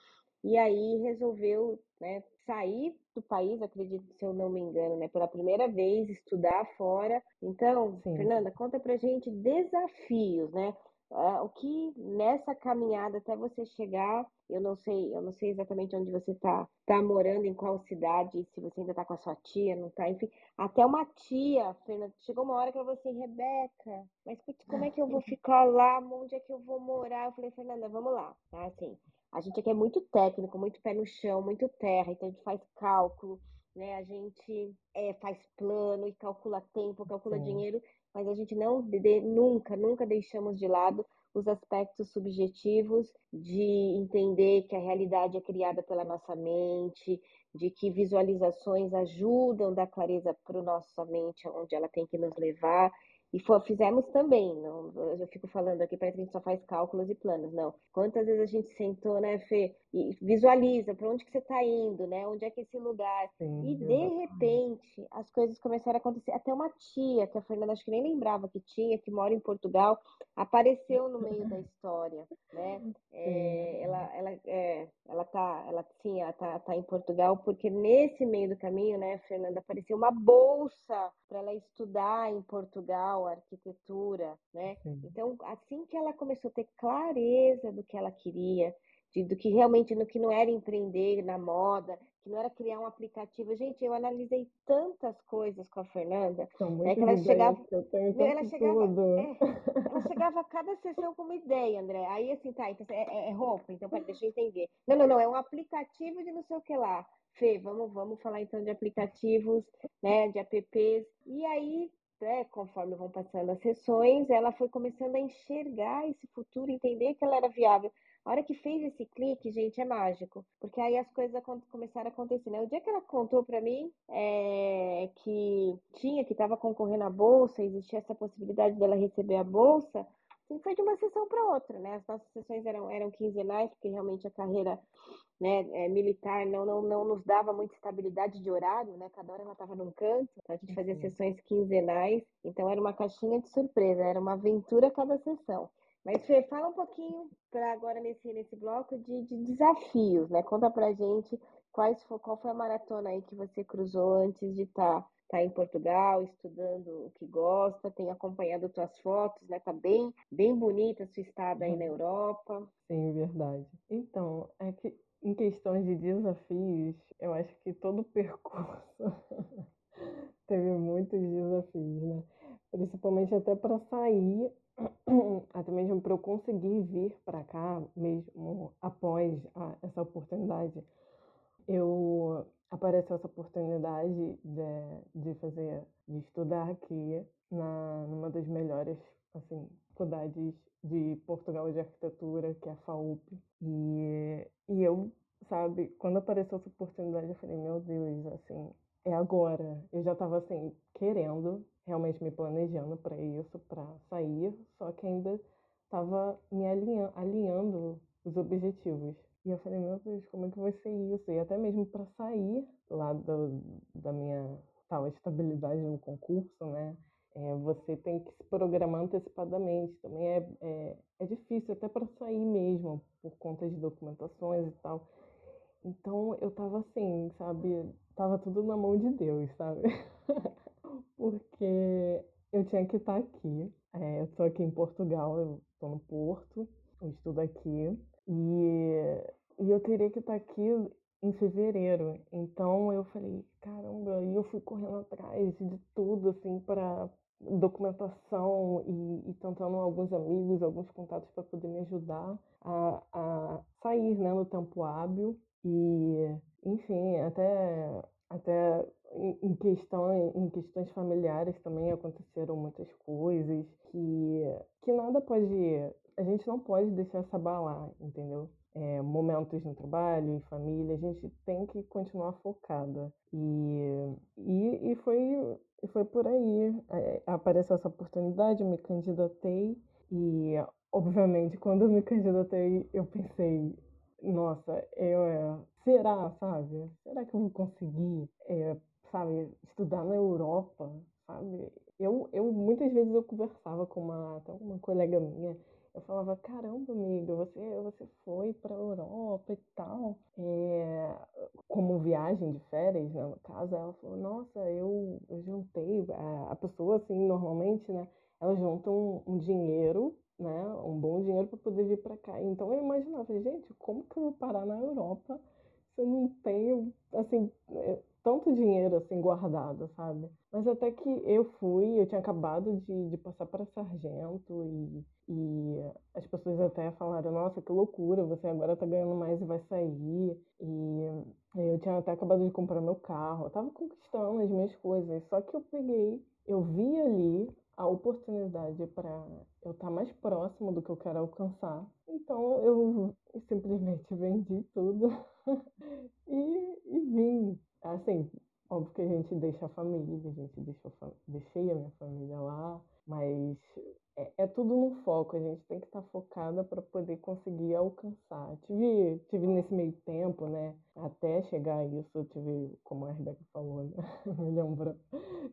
e aí resolveu né, sair do país, acredito se eu não me engano, né, pela primeira vez, estudar fora. Então, Sim. Fernanda, conta pra gente desafios, né? Uh, o que nessa caminhada até você chegar, eu não sei, eu não sei exatamente onde você está tá morando, em qual cidade, se você ainda está com a sua tia, não está, enfim, até uma tia, Fernanda, chegou uma hora que eu falei assim, Rebeca, mas putz, como é que eu vou ficar lá, onde é que eu vou morar? Eu falei, Fernanda, vamos lá, tá, assim, a gente aqui é muito técnico, muito pé no chão, muito terra, então a gente faz cálculo, né? A gente é, faz plano e calcula tempo, calcula Sim. dinheiro, mas a gente não de, nunca, nunca deixamos de lado os aspectos subjetivos de entender que a realidade é criada pela nossa mente, de que visualizações ajudam da clareza para a nossa mente, onde ela tem que nos levar. E for, fizemos também, não, eu fico falando aqui, parece que a gente só faz cálculos e planos, não. Quantas vezes a gente sentou, né, Fê, e visualiza para onde que você está indo, né, onde é que é esse lugar. Sim, e de repente as coisas começaram a acontecer. Até uma tia, que a Fernanda acho que nem lembrava que tinha, que mora em Portugal, apareceu no meio da história, né? É, ela, ela, é, ela tá, ela sim, ela tá, tá em Portugal porque nesse meio do caminho, né, Fernanda, apareceu uma bolsa para ela estudar em Portugal arquitetura, né? Sim. Então, assim que ela começou a ter clareza do que ela queria, de, do que realmente no que não era empreender na moda, que não era criar um aplicativo. Gente, eu analisei tantas coisas com a Fernanda, é que ela chegava, que eu tenho ela chegava, é, ela chegava a cada sessão com uma ideia, André. Aí assim, tá, então é, é, é roupa, então pera, deixa eu entender. Não, não, não, é um aplicativo de não sei o que lá. Fê, vamos, vamos falar então de aplicativos, né, de apps. E aí, né, conforme vão passando as sessões, ela foi começando a enxergar esse futuro, entender que ela era viável. A hora que fez esse clique, gente, é mágico. Porque aí as coisas começaram a acontecer. Né? O dia que ela contou para mim é, que tinha, que estava concorrendo à bolsa, existia essa possibilidade dela receber a bolsa, assim, foi de uma sessão para outra, né? As nossas sessões eram, eram quinzenais, porque realmente a carreira né, é, militar não, não, não nos dava muita estabilidade de horário, né? Cada hora ela estava num canto, então a gente fazia sessões quinzenais, então era uma caixinha de surpresa, era uma aventura cada sessão. Mas Fê, fala um pouquinho para agora nesse, nesse bloco de, de, desafios, né? Conta pra gente quais, qual foi a maratona aí que você cruzou antes de estar tá, tá em Portugal, estudando o que gosta, tem acompanhado tuas fotos, né? Tá bem, bem bonita a sua estada aí na Europa. Sim, verdade. Então, é que em questões de desafios, eu acho que todo o percurso teve muitos desafios, né? Principalmente até para sair até mesmo para eu conseguir vir para cá, mesmo após a, essa oportunidade, eu apareceu essa oportunidade de, de fazer, de estudar aqui na numa das melhores assim faculdades de Portugal de arquitetura, que é a FAUP. E, e eu, sabe, quando apareceu essa oportunidade, eu falei, meu Deus, assim, é agora. Eu já estava assim querendo realmente me planejando para isso, para sair, só que ainda estava me alinhando, alinhando os objetivos. E eu falei, meu Deus, como é que vai ser isso? E até mesmo para sair lá do, da minha tal estabilidade no concurso, né? É, você tem que se programar antecipadamente. Também é, é, é difícil até para sair mesmo, por conta de documentações e tal. Então eu tava assim, sabe? Tava tudo na mão de Deus, sabe? porque eu tinha que estar aqui. É, eu estou aqui em Portugal, eu estou no Porto, eu estudo aqui, e, e eu teria que estar aqui em fevereiro. Então eu falei, caramba, e eu fui correndo atrás de tudo, assim, para documentação e, e, tentando alguns amigos, alguns contatos para poder me ajudar a, a sair né, no tempo hábil. E, enfim, até, até em, questão, em questões familiares também aconteceram muitas coisas que, que nada pode. A gente não pode deixar se abalar, entendeu? É, momentos no trabalho, em família, a gente tem que continuar focada. E, e, e, foi, e foi por aí. É, apareceu essa oportunidade, me candidatei e, obviamente, quando eu me candidatei, eu pensei, nossa, eu, é, será, sabe? Será que eu vou conseguir, é, sabe, estudar na Europa, sabe? Eu, eu muitas vezes eu conversava com uma, até uma colega minha, eu falava, caramba, amiga, você, você foi para Europa e tal, é, como viagem de férias, né, no caso, ela falou, nossa, eu, eu juntei, a, a pessoa, assim, normalmente, né, ela junta um, um dinheiro, né, um bom dinheiro para poder vir para cá. Então eu imaginava, gente, como que eu vou parar na Europa se eu não tenho, assim, é, tanto dinheiro assim guardado, sabe? Mas até que eu fui, eu tinha acabado de, de passar para sargento e, e as pessoas até falaram, nossa, que loucura, você agora tá ganhando mais e vai sair. E eu tinha até acabado de comprar meu carro, eu tava conquistando as minhas coisas, só que eu peguei, eu vi ali a oportunidade para eu estar tá mais próximo do que eu quero alcançar. Então eu simplesmente vendi tudo e, e. Assim, óbvio que a gente deixa a família, a gente deixou, deixei a minha família lá, mas é, é tudo no foco, a gente tem que estar tá focada para poder conseguir alcançar. Tive, tive nesse meio tempo, né, até chegar a isso, eu tive, como a Rebeca falou, né, me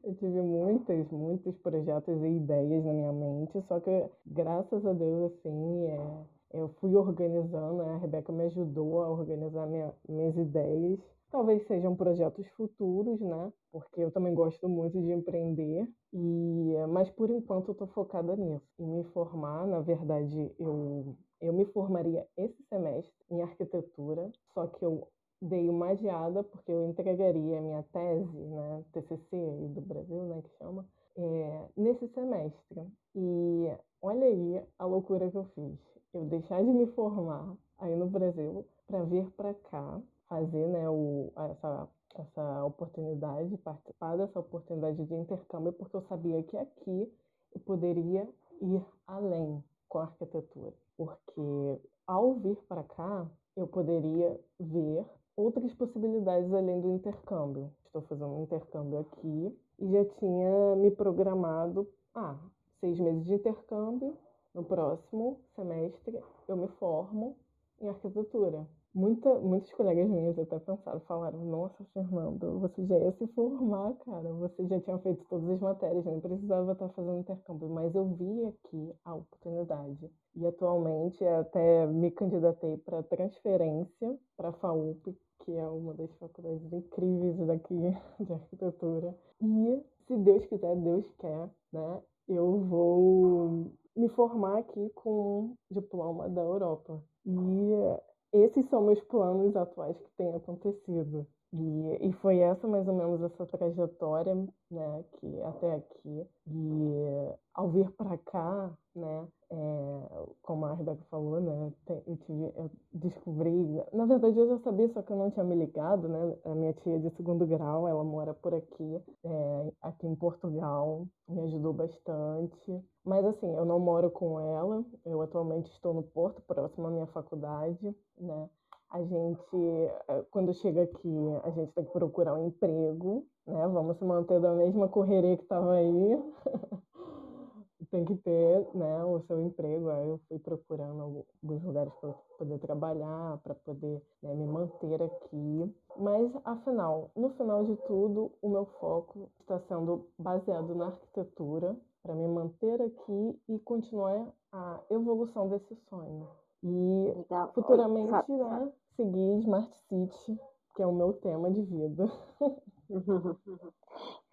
eu tive muitos, muitos projetos e ideias na minha mente, só que graças a Deus, assim, é, eu fui organizando, né, a Rebeca me ajudou a organizar minha, minhas ideias Talvez sejam projetos futuros, né? Porque eu também gosto muito de empreender. E mas por enquanto eu estou focada nisso, em me formar. Na verdade, eu eu me formaria esse semestre em arquitetura, só que eu dei uma adiada porque eu entregaria minha tese, né, TCC do Brasil, né, que chama, é, nesse semestre. E olha aí a loucura que eu fiz. Eu deixar de me formar aí no Brasil para vir para cá fazer né, o, essa, essa oportunidade, participar dessa oportunidade de intercâmbio, porque eu sabia que aqui eu poderia ir além com a arquitetura. Porque ao vir para cá, eu poderia ver outras possibilidades além do intercâmbio. Estou fazendo um intercâmbio aqui e já tinha me programado, ah, seis meses de intercâmbio, no próximo semestre eu me formo em arquitetura. Muita, muitos colegas meus até pensaram, falaram, nossa, Fernando, você já ia se formar, cara, você já tinha feito todas as matérias, nem precisava estar fazendo intercâmbio, mas eu vi aqui a oportunidade. E atualmente até me candidatei para transferência para a FAUP, que é uma das faculdades incríveis daqui de arquitetura. E se Deus quiser, Deus quer, né? Eu vou me formar aqui com um diploma da Europa. E esses são meus planos atuais que têm acontecido. E, e foi essa mais ou menos essa trajetória, né, que até aqui. E ao vir para cá, né, é, como a Rebeca falou, né, eu, tive, eu descobri, na verdade eu já sabia, só que eu não tinha me ligado, né, a minha tia de segundo grau, ela mora por aqui, é, aqui em Portugal, me ajudou bastante. Mas assim, eu não moro com ela, eu atualmente estou no Porto, próximo à minha faculdade, né, a gente, é, quando chega aqui, a gente tem que procurar um emprego, né? Vamos se manter da mesma correria que estava aí. tem que ter né, o seu emprego. Aí eu fui procurando alguns lugares para poder trabalhar, para poder né, me manter aqui. Mas, afinal, no final de tudo, o meu foco está sendo baseado na arquitetura, para me manter aqui e continuar a evolução desse sonho. E Legal. futuramente, né, seguir Smart City, que é o meu tema de vida.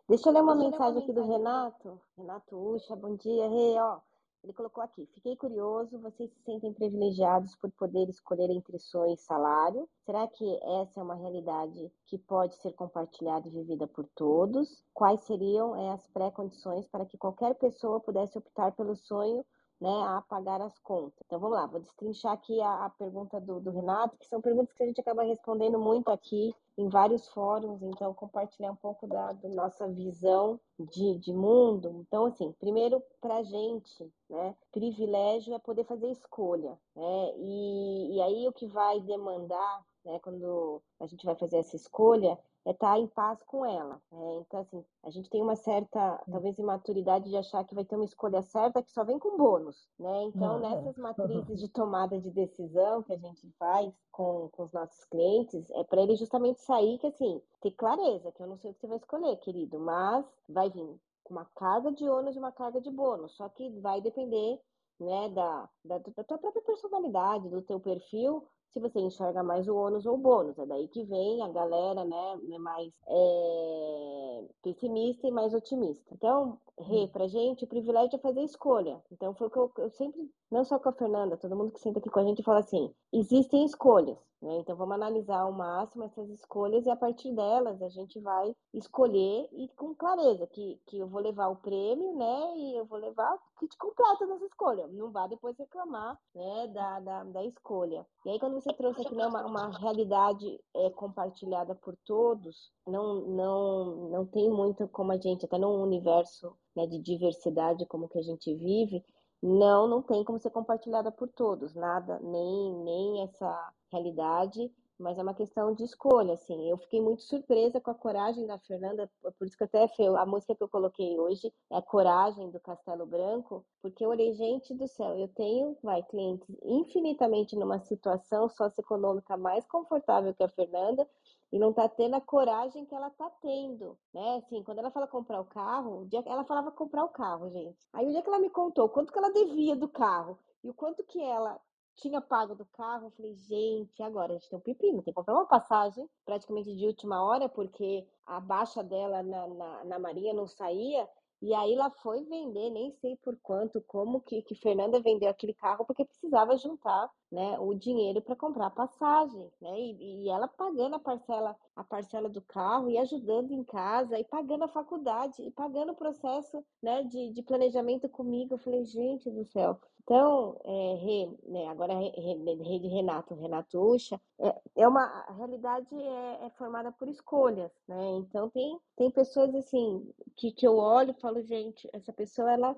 Deixa eu ler uma Deixa mensagem aqui do Renato. Renato Ucha, bom dia. Hey, ó, ele colocou aqui: Fiquei curioso, vocês se sentem privilegiados por poder escolher entre sonho e salário? Será que essa é uma realidade que pode ser compartilhada e vivida por todos? Quais seriam é, as pré-condições para que qualquer pessoa pudesse optar pelo sonho né, a pagar as contas. Então vamos lá, vou destrinchar aqui a, a pergunta do, do, Renato, que são perguntas que a gente acaba respondendo muito aqui em vários fóruns, então compartilhar um pouco da, da nossa visão de, de mundo. Então, assim, primeiro para gente, né, privilégio é poder fazer escolha, né, e, e aí o que vai demandar né, quando a gente vai fazer essa escolha, é estar tá em paz com ela. É, então, assim, a gente tem uma certa, talvez, imaturidade de achar que vai ter uma escolha certa que só vem com bônus, né? Então, uhum. nessas matrizes de tomada de decisão que a gente faz com, com os nossos clientes, é para ele justamente sair que, assim, ter clareza, que eu não sei o que você vai escolher, querido, mas vai vir com uma carga de ônus e uma carga de bônus, só que vai depender né, da, da, da tua própria personalidade, do teu perfil, se você enxerga mais o ônus ou o bônus. É daí que vem a galera, né, né mais é, pessimista e mais otimista. Então, Rê, hum. pra gente, o privilégio é fazer escolha. Então, foi o que eu, eu sempre, não só com a Fernanda, todo mundo que senta aqui com a gente fala assim: existem escolhas. Né? Então, vamos analisar ao máximo essas escolhas e a partir delas a gente vai escolher e com clareza que, que eu vou levar o prêmio, né? E eu vou levar o kit completo dessa escolha. Não vá depois reclamar né, da, da, da escolha. E aí, quando você trouxe aqui né, uma, uma realidade é, compartilhada por todos, não, não, não tem muito como a gente, até num universo né, de diversidade como que a gente vive, não, não tem como ser compartilhada por todos, nada, nem, nem essa realidade, mas é uma questão de escolha, assim. Eu fiquei muito surpresa com a coragem da Fernanda, por isso que até a música que eu coloquei hoje é a coragem do Castelo Branco, porque eu olhei, gente do céu, eu tenho, vai, clientes infinitamente numa situação socioeconômica mais confortável que a Fernanda, e não tá tendo a coragem que ela tá tendo, né? Assim, quando ela fala comprar o carro, ela falava comprar o carro, gente. Aí o dia que ela me contou quanto que ela devia do carro e o quanto que ela tinha pago do carro, eu falei, gente, agora a gente tem um pepino, tem que comprar uma passagem praticamente de última hora, porque a baixa dela na, na, na não saía, e aí ela foi vender, nem sei por quanto, como que, que Fernanda vendeu aquele carro, porque precisava juntar né, o dinheiro para comprar a passagem, né? E, e, ela pagando a parcela, a parcela do carro e ajudando em casa, e pagando a faculdade, e pagando o processo né, de, de planejamento comigo. Eu falei, gente do céu. Então, é, Rê, né, agora Rê de Renato, Renato Ucha, é, é uma a realidade é, é, formada por escolhas, né? Então tem, tem pessoas assim que, que eu olho e falo, gente, essa pessoa ela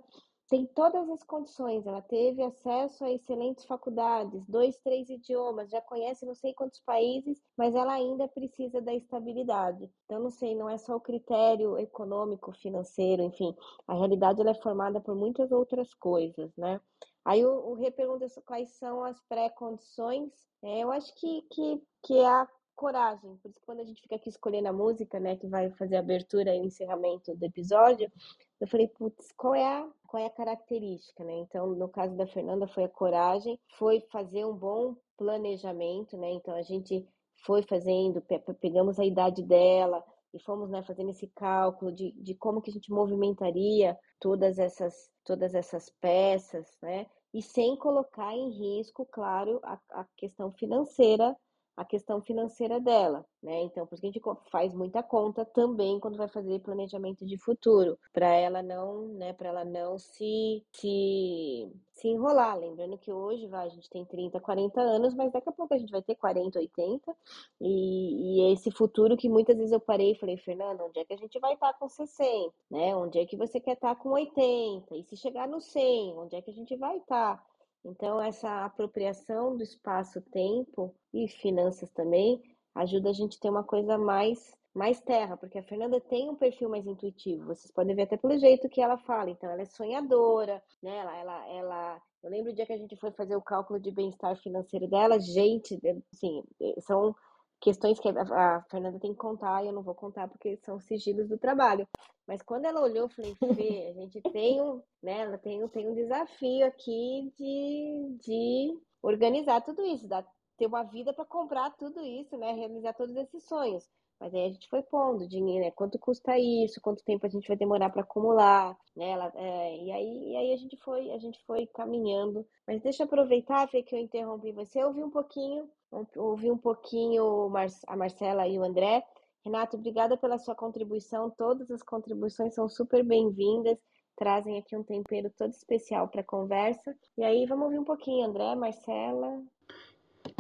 tem todas as condições, ela teve acesso a excelentes faculdades, dois, três idiomas, já conhece não sei quantos países, mas ela ainda precisa da estabilidade. Então, não sei, não é só o critério econômico, financeiro, enfim, a realidade ela é formada por muitas outras coisas, né? Aí o, o Rê pergunta quais são as pré-condições. É, eu acho que, que, que é a coragem. Por isso que quando a gente fica aqui escolhendo a música, né, que vai fazer a abertura e o encerramento do episódio, eu falei, putz, qual é a qual é a característica, né? Então, no caso da Fernanda foi a coragem, foi fazer um bom planejamento, né? Então a gente foi fazendo, pegamos a idade dela, e fomos né, fazendo esse cálculo de, de como que a gente movimentaria todas essas, todas essas peças, né? E sem colocar em risco, claro, a, a questão financeira a questão financeira dela, né? Então, por isso que a gente faz muita conta também quando vai fazer planejamento de futuro, para ela não, né, para ela não se, se se enrolar, lembrando que hoje vai, a gente tem 30, 40 anos, mas daqui a pouco a gente vai ter 40, 80, e, e esse futuro que muitas vezes eu parei e falei, Fernanda, onde é que a gente vai estar com 60, né? Onde é que você quer estar com 80? E se chegar no 100, onde é que a gente vai estar? Então, essa apropriação do espaço-tempo e finanças também ajuda a gente a ter uma coisa mais mais terra, porque a Fernanda tem um perfil mais intuitivo. Vocês podem ver até pelo jeito que ela fala. Então, ela é sonhadora, né? Ela, ela, ela... Eu lembro o dia que a gente foi fazer o cálculo de bem-estar financeiro dela. Gente, assim, são questões que a Fernanda tem que contar e eu não vou contar porque são sigilos do trabalho. Mas quando ela olhou, eu falei, Fê, a gente tem um, né, ela tem, tem um desafio aqui de, de organizar tudo isso, dar, ter uma vida para comprar tudo isso, né, realizar todos esses sonhos. Mas aí a gente foi pondo dinheiro, né? Quanto custa isso? Quanto tempo a gente vai demorar para acumular, né? Ela, é, e, aí, e aí a gente foi, a gente foi caminhando. Mas deixa eu aproveitar, Fê, que eu interrompi você, ouvi um pouquinho ouvir um pouquinho a Marcela e o André. Renato, obrigada pela sua contribuição. Todas as contribuições são super bem-vindas, trazem aqui um tempero todo especial para a conversa. E aí, vamos ouvir um pouquinho, André, Marcela.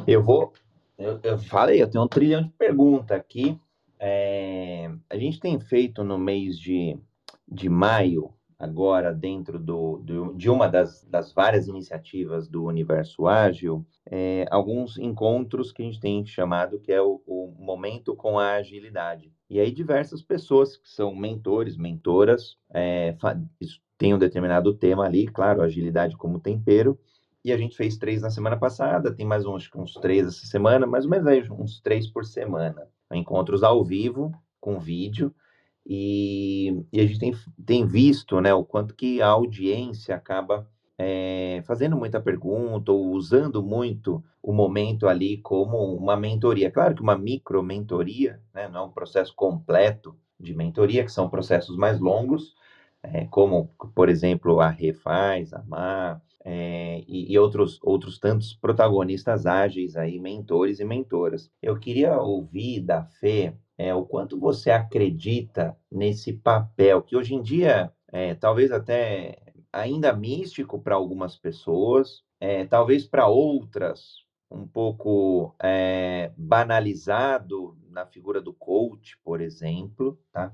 Eu vou. Eu, eu falei, eu tenho um trilhão de perguntas aqui. É, a gente tem feito no mês de, de maio agora dentro do, do, de uma das, das, várias iniciativas do Universo Ágil, é, alguns encontros que a gente tem chamado que é o, o, momento com a agilidade. E aí diversas pessoas que são mentores, mentoras, é, tem um determinado tema ali, claro, agilidade como tempero, e a gente fez três na semana passada, tem mais uns, uns três essa semana, mais ou menos aí, uns três por semana. Encontros ao vivo, com vídeo, e, e a gente tem, tem visto né, o quanto que a audiência acaba é, fazendo muita pergunta ou usando muito o momento ali como uma mentoria. Claro que uma micro mentoria, né, não é um processo completo de mentoria, que são processos mais longos, é, como, por exemplo, a Refaz, a Mar, é, e, e, outros, outros tantos protagonistas ágeis aí, mentores e mentoras. Eu queria ouvir da Fê é, o quanto você acredita nesse papel, que hoje em dia, é, talvez até ainda místico para algumas pessoas, é, talvez para outras um pouco é, banalizado na figura do coach, por exemplo, tá?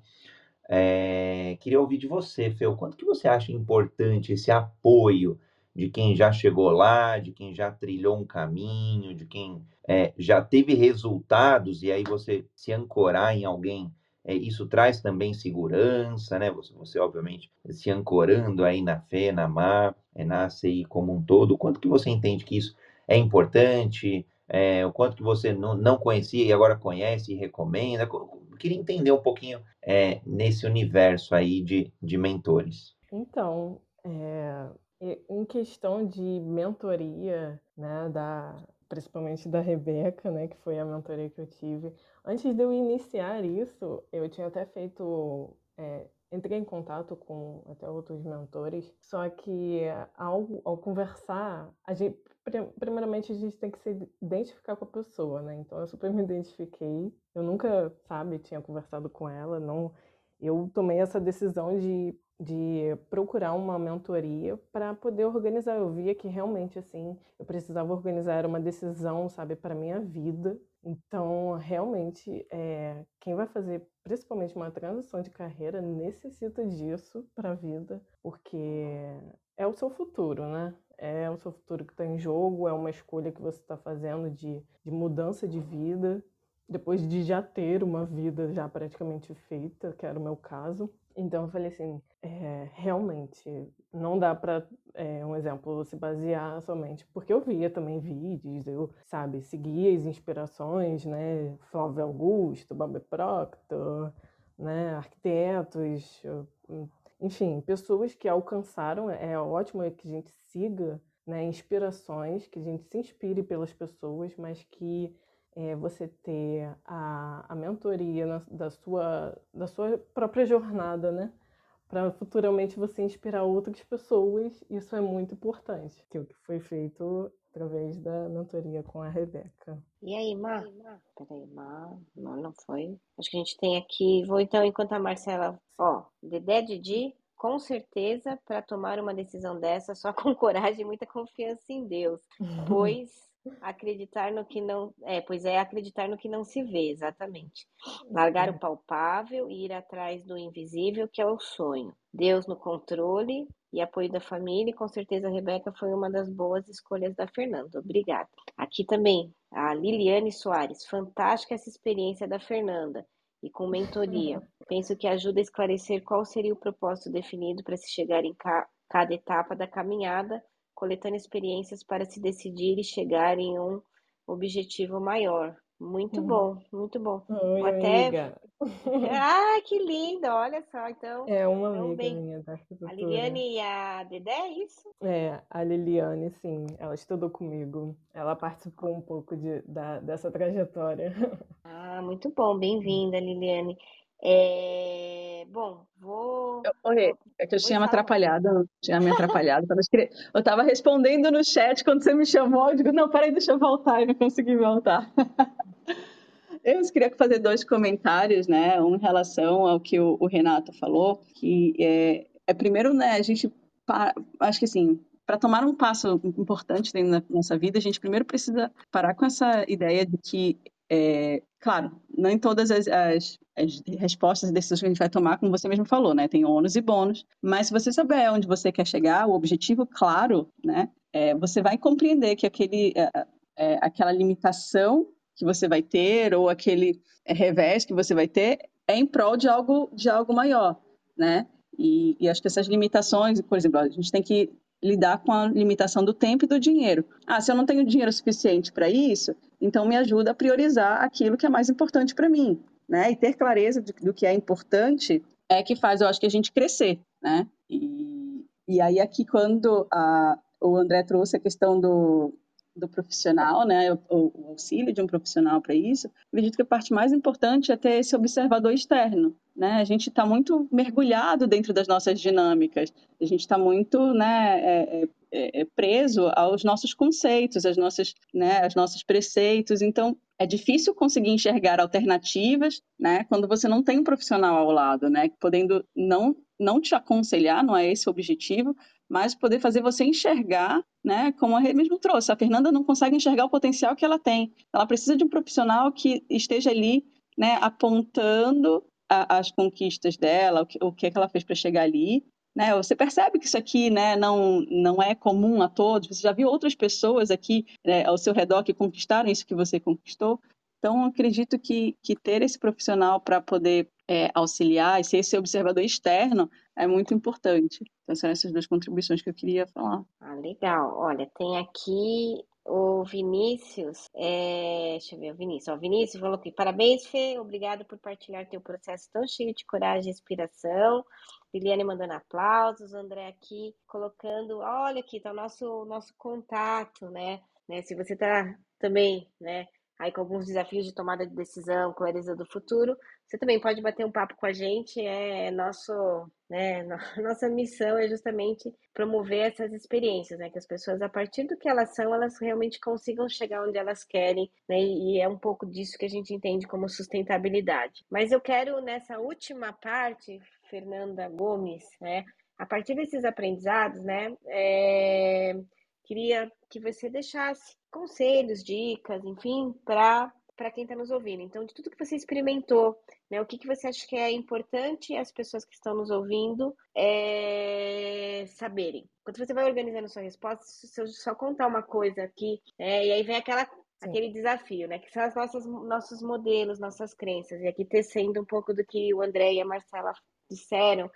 É, queria ouvir de você, Fê, o quanto que você acha importante esse apoio de quem já chegou lá, de quem já trilhou um caminho, de quem é, já teve resultados, e aí você se ancorar em alguém, é, isso traz também segurança, né? Você, você, obviamente, se ancorando aí na fé, na mar, é, na como um todo, o quanto que você entende que isso é importante, é, o quanto que você não, não conhecia e agora conhece e recomenda. Eu queria entender um pouquinho é, nesse universo aí de, de mentores. Então, em questão de mentoria, né, da, principalmente da Rebeca, né, que foi a mentoria que eu tive, antes de eu iniciar isso, eu tinha até feito, é, entrei em contato com até outros mentores, só que ao, ao conversar, a gente, primeiramente a gente tem que se identificar com a pessoa, né, então eu super me identifiquei, eu nunca, sabe, tinha conversado com ela, não, eu tomei essa decisão de de procurar uma mentoria para poder organizar. Eu via que realmente assim, eu precisava organizar uma decisão, sabe, para minha vida. Então, realmente, é, quem vai fazer principalmente uma transição de carreira necessita disso para a vida, porque é o seu futuro, né? É o seu futuro que está em jogo, é uma escolha que você está fazendo de, de mudança de vida, depois de já ter uma vida já praticamente feita, que era o meu caso. Então eu falei assim, é, realmente não dá para é, um exemplo se basear somente porque eu via também vídeos, eu sabe seguia as inspirações, né, Flávio Augusto, Bob Proctor, né, arquitetos, enfim, pessoas que alcançaram. É ótimo que a gente siga né, inspirações, que a gente se inspire pelas pessoas, mas que é, você ter a, a mentoria na, da, sua, da sua própria jornada, né? Para futuramente você inspirar outras pessoas, isso é muito importante, que é o que foi feito através da mentoria com a Rebeca. E aí, Mar? Peraí, Mar, não, não foi. Acho que a gente tem aqui, vou então, enquanto a Marcela, ó, Dedé Didi, com certeza, para tomar uma decisão dessa, só com coragem e muita confiança em Deus, pois Acreditar no que não. É, pois é, acreditar no que não se vê, exatamente. Largar o palpável e ir atrás do invisível, que é o sonho. Deus no controle e apoio da família, e com certeza a Rebeca foi uma das boas escolhas da Fernanda. Obrigada. Aqui também, a Liliane Soares. Fantástica essa experiência da Fernanda e com mentoria. Penso que ajuda a esclarecer qual seria o propósito definido para se chegar em ca cada etapa da caminhada coletando experiências para se decidir e chegar em um objetivo maior. Muito uhum. bom, muito bom. Oi, até... amiga. ah, que lindo! Olha só, então. É uma então, amiga bem... minha da arquitetura. A Liliane e a Dedé, é isso? É, a Liliane, sim. Ela estudou comigo. Ela participou um pouco de, da, dessa trajetória. Ah, muito bom. Bem-vinda, Liliane. É... Bom, vou. Oi, é que eu tinha me atrapalhado, tinha me atrapalhado. Eu estava respondendo no chat quando você me chamou. Eu digo, não, peraí, deixa eu voltar. E não consegui voltar. Eu queria fazer dois comentários, né? Um em relação ao que o, Renato falou, que é, é primeiro, né, a gente. Acho que assim, para tomar um passo importante dentro da nossa vida, a gente primeiro precisa parar com essa ideia de que é, claro, não em todas as, as, as respostas e decisões que a gente vai tomar, como você mesmo falou, né? Tem ônus e bônus, mas se você souber onde você quer chegar, o objetivo claro, né? É, você vai compreender que aquele, é, é, aquela limitação que você vai ter ou aquele revés que você vai ter é em prol de algo, de algo maior, né? E, e acho que essas limitações, por exemplo, a gente tem que lidar com a limitação do tempo e do dinheiro. Ah, se eu não tenho dinheiro suficiente para isso, então me ajuda a priorizar aquilo que é mais importante para mim, né? E ter clareza do, do, que é importante é que faz, eu acho, que a gente crescer, né? E, e aí aqui quando a, o André trouxe a questão do, do profissional, né, o, o auxílio de um profissional para isso, acredito que a parte mais importante é ter esse observador externo, né? A gente está muito mergulhado dentro das nossas dinâmicas, a gente está muito, né, é, é, é, é, preso aos nossos conceitos, às nossas, né, aos nossos preceitos. Então, é difícil conseguir enxergar alternativas, né, quando você não tem um profissional ao lado, né, podendo não não te aconselhar, não é esse o objetivo, mas poder fazer você enxergar, né, como a Rê mesmo trouxe. A Fernanda não consegue enxergar o potencial que ela tem. Ela precisa de um profissional que esteja ali, né, apontando as conquistas dela, o que, o que, é que ela fez para chegar ali. Né? Você percebe que isso aqui né, não, não é comum a todos. Você já viu outras pessoas aqui né, ao seu redor que conquistaram isso que você conquistou. Então, acredito que, que ter esse profissional para poder é, auxiliar e ser esse observador externo é muito importante. Então, são essas duas contribuições que eu queria falar. Ah, legal. Olha, tem aqui o Vinícius, é... deixa eu ver, o Vinícius. O Vinícius falou aqui, parabéns, Fê, obrigado por partilhar teu processo tão cheio de coragem e inspiração. Liliane mandando aplausos, André aqui colocando, olha aqui, tá o nosso, nosso contato, né? né? Se você tá também, né, aí com alguns desafios de tomada de decisão, clareza do futuro, você também pode bater um papo com a gente, é nosso, né, nossa missão é justamente promover essas experiências, né, que as pessoas a partir do que elas são, elas realmente consigam chegar onde elas querem, né, e é um pouco disso que a gente entende como sustentabilidade. Mas eu quero nessa última parte, Fernanda Gomes, né, a partir desses aprendizados, né, é, queria que você deixasse conselhos, dicas, enfim, para para quem está nos ouvindo. Então, de tudo que você experimentou, né, o que, que você acha que é importante as pessoas que estão nos ouvindo é, saberem? Quando você vai organizando sua resposta, se eu só contar uma coisa aqui, é, e aí vem aquela aquele desafio, né? Que são os nossos, nossos modelos, nossas crenças. E aqui tecendo um pouco do que o André e a Marcela disseram,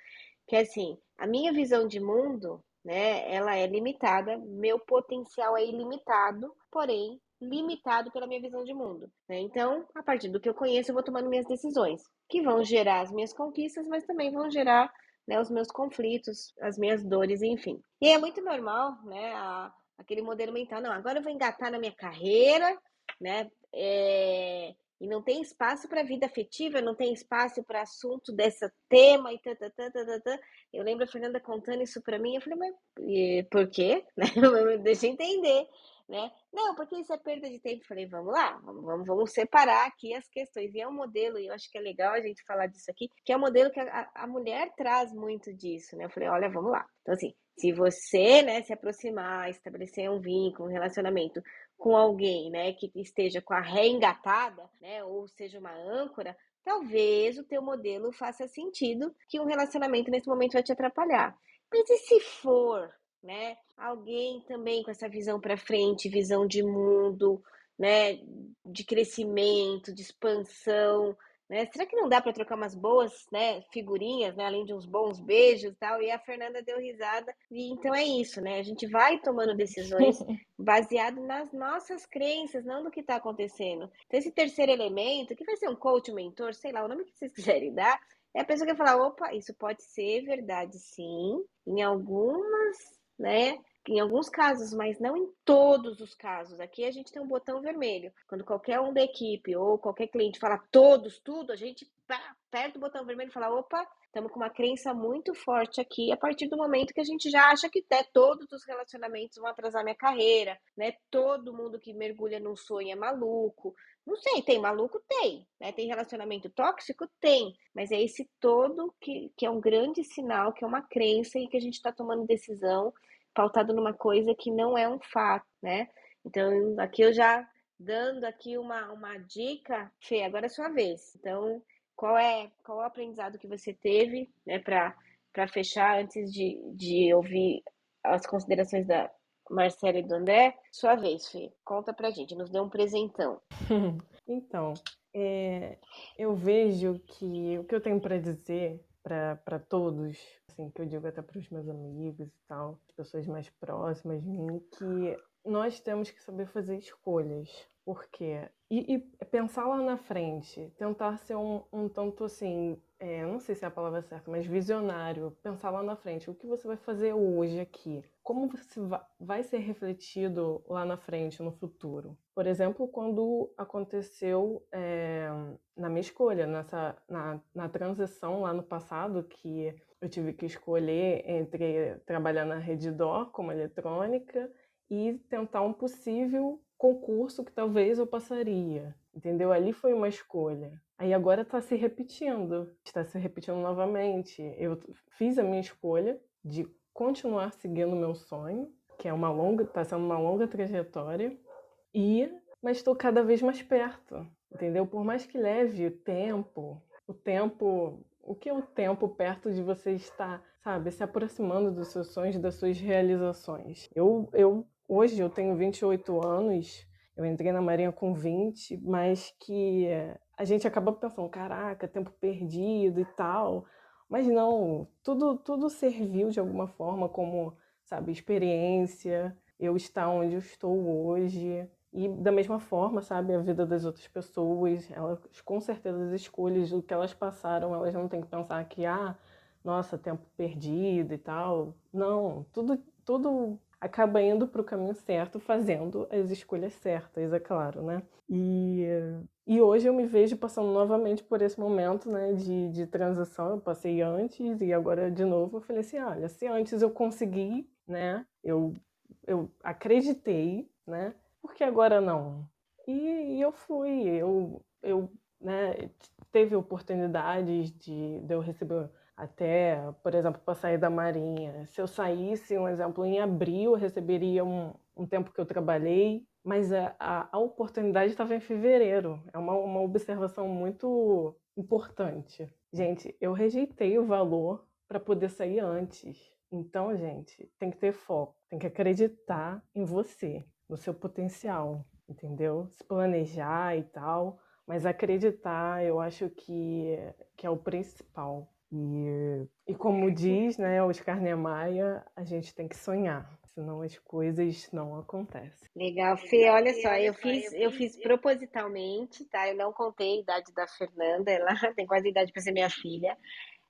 que assim, a minha visão de mundo né? Ela é limitada, meu potencial é ilimitado, porém limitado pela minha visão de mundo. Né? Então, a partir do que eu conheço, eu vou tomando minhas decisões, que vão gerar as minhas conquistas, mas também vão gerar né, os meus conflitos, as minhas dores, enfim. E é muito normal, né? A, aquele modelo mental, não, agora eu vou engatar na minha carreira, né? É, e não tem espaço para vida afetiva, não tem espaço para assunto desse tema e tá, tá, tá, tá, tá, Eu lembro a Fernanda contando isso para mim, eu falei, mas por quê? Deixa eu entender, né? Não, porque isso é perda de tempo. Eu falei, vamos lá, vamos, vamos, separar aqui as questões. E é um modelo, e eu acho que é legal a gente falar disso aqui, que é um modelo que a, a mulher traz muito disso, né? Eu falei, olha, vamos lá. Então, assim, se você, né, se aproximar, estabelecer um vínculo, um relacionamento com alguém, né, que esteja com a ré engatada, né, ou seja uma âncora, talvez o teu modelo faça sentido que um relacionamento nesse momento vai te atrapalhar. Mas e se for, né, alguém também com essa visão para frente, visão de mundo, né, de crescimento, de expansão, né? Será que não dá para trocar umas boas né, figurinhas, né? além de uns bons beijos e tal? E a Fernanda deu risada. E então é isso, né? A gente vai tomando decisões baseado nas nossas crenças, não no que está acontecendo. Então, esse terceiro elemento, que vai ser um coach, um mentor, sei lá, o nome que vocês quiserem dar, é a pessoa que vai falar: opa, isso pode ser verdade, sim, em algumas, né? Em alguns casos, mas não em todos os casos. Aqui a gente tem um botão vermelho. Quando qualquer um da equipe ou qualquer cliente fala todos, tudo, a gente aperta o botão vermelho e fala: opa, estamos com uma crença muito forte aqui. A partir do momento que a gente já acha que né, todos os relacionamentos vão atrasar minha carreira, né? Todo mundo que mergulha num sonho é maluco. Não sei, tem maluco? Tem. Né? Tem relacionamento tóxico? Tem. Mas é esse todo que, que é um grande sinal, que é uma crença e que a gente está tomando decisão pautado numa coisa que não é um fato, né? Então, aqui eu já dando aqui uma, uma dica, Fê, agora é sua vez. Então, qual é qual é o aprendizado que você teve, né, para fechar antes de, de ouvir as considerações da Marcela e do André? Sua vez, Fê. Conta pra gente, nos dê um presentão. então, é, eu vejo que o que eu tenho para dizer para todos, assim, que eu digo até para os meus amigos e tal, as pessoas mais próximas de mim, que nós temos que saber fazer escolhas. Por quê? E, e pensar lá na frente, tentar ser um, um tanto assim, é, não sei se é a palavra certa, mas visionário. Pensar lá na frente, o que você vai fazer hoje aqui? Como você vai ser refletido lá na frente, no futuro? Por exemplo, quando aconteceu é, na minha escolha, nessa, na, na transição lá no passado, que eu tive que escolher entre trabalhar na Redditor como eletrônica e tentar um possível concurso que talvez eu passaria. Entendeu? Ali foi uma escolha. Aí agora está se repetindo, está se repetindo novamente. Eu fiz a minha escolha de continuar seguindo meu sonho, que é uma longa, está sendo uma longa trajetória, e mas estou cada vez mais perto, entendeu? Por mais que leve o tempo, o tempo, o que é o tempo perto de você estar, sabe, se aproximando dos seus sonhos, das suas realizações. Eu, eu Hoje eu tenho 28 anos, eu entrei na Marinha com 20, mas que a gente acaba pensando, caraca, tempo perdido e tal. Mas não, tudo, tudo serviu de alguma forma como, sabe, experiência, eu estar onde eu estou hoje. E da mesma forma, sabe, a vida das outras pessoas, elas com certeza as escolhas do que elas passaram, elas não têm que pensar que, ah, nossa, tempo perdido e tal. Não, tudo, tudo acaba indo para o caminho certo, fazendo as escolhas certas, é claro, né? E, e hoje eu me vejo passando novamente por esse momento, né, de, de transição. Eu passei antes e agora de novo eu falei assim, olha, se antes eu consegui, né, eu, eu acreditei, né, por que agora não? E, e eu fui, eu, eu né, teve oportunidades de, de eu receber até, por exemplo, para sair da Marinha. Se eu saísse, um exemplo, em abril, eu receberia um, um tempo que eu trabalhei, mas a, a, a oportunidade estava em fevereiro. É uma, uma observação muito importante. Gente, eu rejeitei o valor para poder sair antes. Então, gente, tem que ter foco, tem que acreditar em você, no seu potencial, entendeu? Se planejar e tal, mas acreditar, eu acho que, que é o principal. E, e como diz né, Oscar Niemeyer, a gente tem que sonhar, senão as coisas não acontecem. Legal, Fê, olha só, eu fiz, eu fiz propositalmente, tá? Eu não contei a idade da Fernanda, ela tem quase a idade para ser minha filha.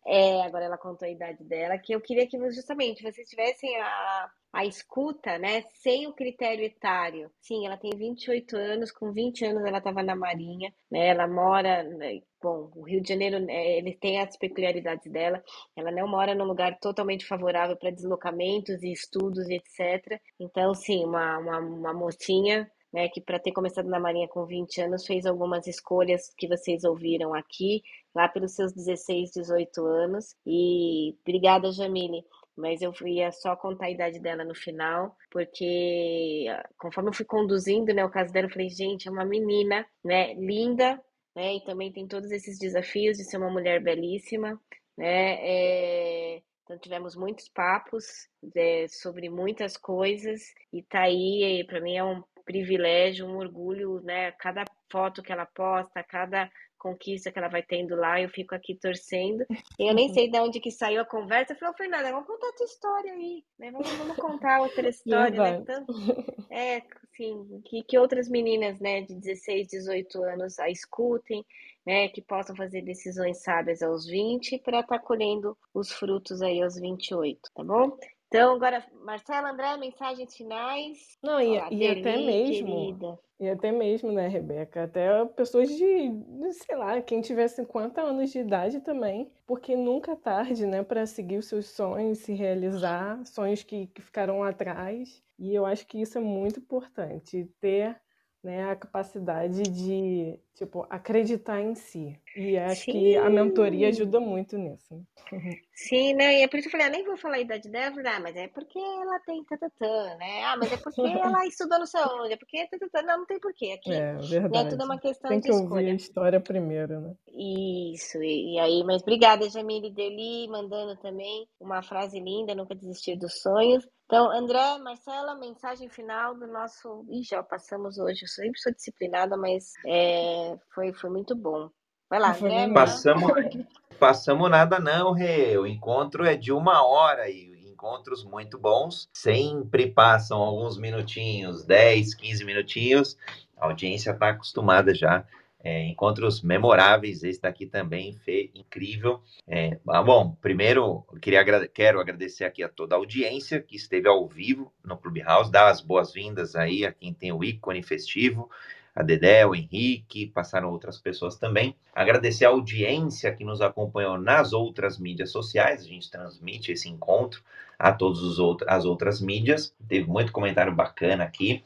É, agora ela contou a idade dela, que eu queria que justamente vocês tivessem a, a escuta, né, sem o critério etário. Sim, ela tem 28 anos, com 20 anos ela estava na Marinha, né, ela mora, né, bom, o Rio de Janeiro, né, ele tem as peculiaridades dela, ela não mora num lugar totalmente favorável para deslocamentos e estudos etc. Então, sim, uma, uma, uma mocinha né, que para ter começado na Marinha com 20 anos fez algumas escolhas que vocês ouviram aqui, lá pelos seus 16, 18 anos. E obrigada, Jamile. Mas eu ia só contar a idade dela no final, porque conforme eu fui conduzindo, né, o caso dela, eu falei, gente, é uma menina, né, linda, né, e também tem todos esses desafios de ser uma mulher belíssima, né, é... Então tivemos muitos papos é, sobre muitas coisas e tá aí, para mim é um privilégio, um orgulho, né? Cada foto que ela posta, cada conquista que ela vai tendo lá, eu fico aqui torcendo. Eu nem sei de onde que saiu a conversa. Eu falei, Fernanda, vamos contar a tua história aí, né? Vamos, vamos contar outra história, né? Tanto, é, assim, que, que outras meninas, né, de 16, 18 anos a escutem, né, que possam fazer decisões sábias aos 20 para estar tá colhendo os frutos aí aos 28, tá bom? Então, agora, Marcela, André, mensagens finais. Não, e, e até mesmo. Querida. E até mesmo, né, Rebeca? Até pessoas de, de, sei lá, quem tiver 50 anos de idade também, porque nunca é tarde, né, para seguir os seus sonhos, se realizar, sonhos que, que ficaram lá atrás. E eu acho que isso é muito importante, ter né, a capacidade de, tipo, acreditar em si. E acho Sim. que a mentoria ajuda muito nisso. Sim, né? E é por isso que eu falei, ah, nem vou falar a idade dela, ah, mas é porque ela tem tatatã, né? Ah, mas é porque ela estudou no seu onde, é porque tatatã, não, não tem porquê aqui. É, verdade. É tudo uma questão tem de que escolha. ouvir a história primeiro, né? Isso, e, e aí, mas obrigada, Jamile Deli, mandando também uma frase linda, nunca desistir dos sonhos. Então, André, Marcela, mensagem final do nosso. Ih, já passamos hoje. Eu sempre sou disciplinada, mas é, foi, foi muito bom. Vai lá, André. Passamos, passamos nada, não, Rê. O encontro é de uma hora e encontros muito bons. Sempre passam alguns minutinhos, 10, 15 minutinhos. A audiência está acostumada já é, encontros memoráveis, esse daqui também, Fê, incrível. É, ah, bom, primeiro, queria, quero agradecer aqui a toda a audiência que esteve ao vivo no Clubhouse, dar as boas-vindas aí a quem tem o ícone festivo, a Dedé, o Henrique, passaram outras pessoas também. Agradecer a audiência que nos acompanhou nas outras mídias sociais, a gente transmite esse encontro a todas as outras mídias. Teve muito comentário bacana aqui.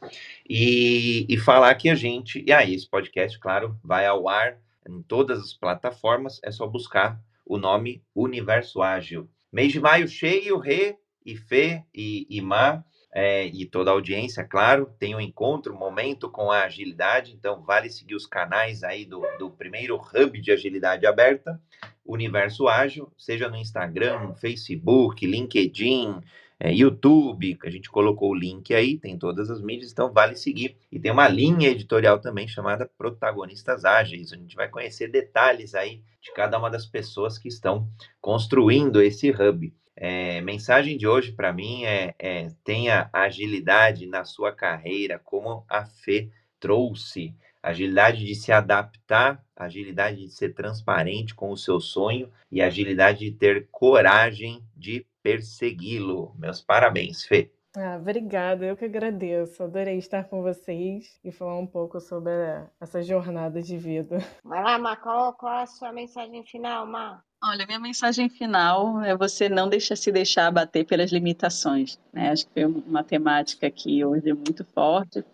E, e falar que a gente. E aí, esse podcast, claro, vai ao ar em todas as plataformas. É só buscar o nome Universo Ágil. Mês de maio cheio, Rê e Fê e, e Má. É, e toda a audiência, claro, tem um encontro, um momento com a agilidade, então vale seguir os canais aí do, do primeiro hub de agilidade aberta. Universo Ágil, seja no Instagram, Facebook, LinkedIn, é, YouTube, a gente colocou o link aí, tem todas as mídias, então vale seguir. E tem uma linha editorial também chamada Protagonistas Ágeis, a gente vai conhecer detalhes aí de cada uma das pessoas que estão construindo esse hub. É, mensagem de hoje para mim é, é tenha agilidade na sua carreira, como a Fê trouxe agilidade de se adaptar, agilidade de ser transparente com o seu sonho e agilidade de ter coragem de persegui-lo. Meus parabéns, Fê. Ah, obrigada, eu que agradeço. Adorei estar com vocês e falar um pouco sobre essa jornada de vida. Vai lá, Má, qual, qual a sua mensagem final, Má? Olha, minha mensagem final é você não deixar se deixar abater pelas limitações. Né? Acho que foi uma temática que hoje é muito forte.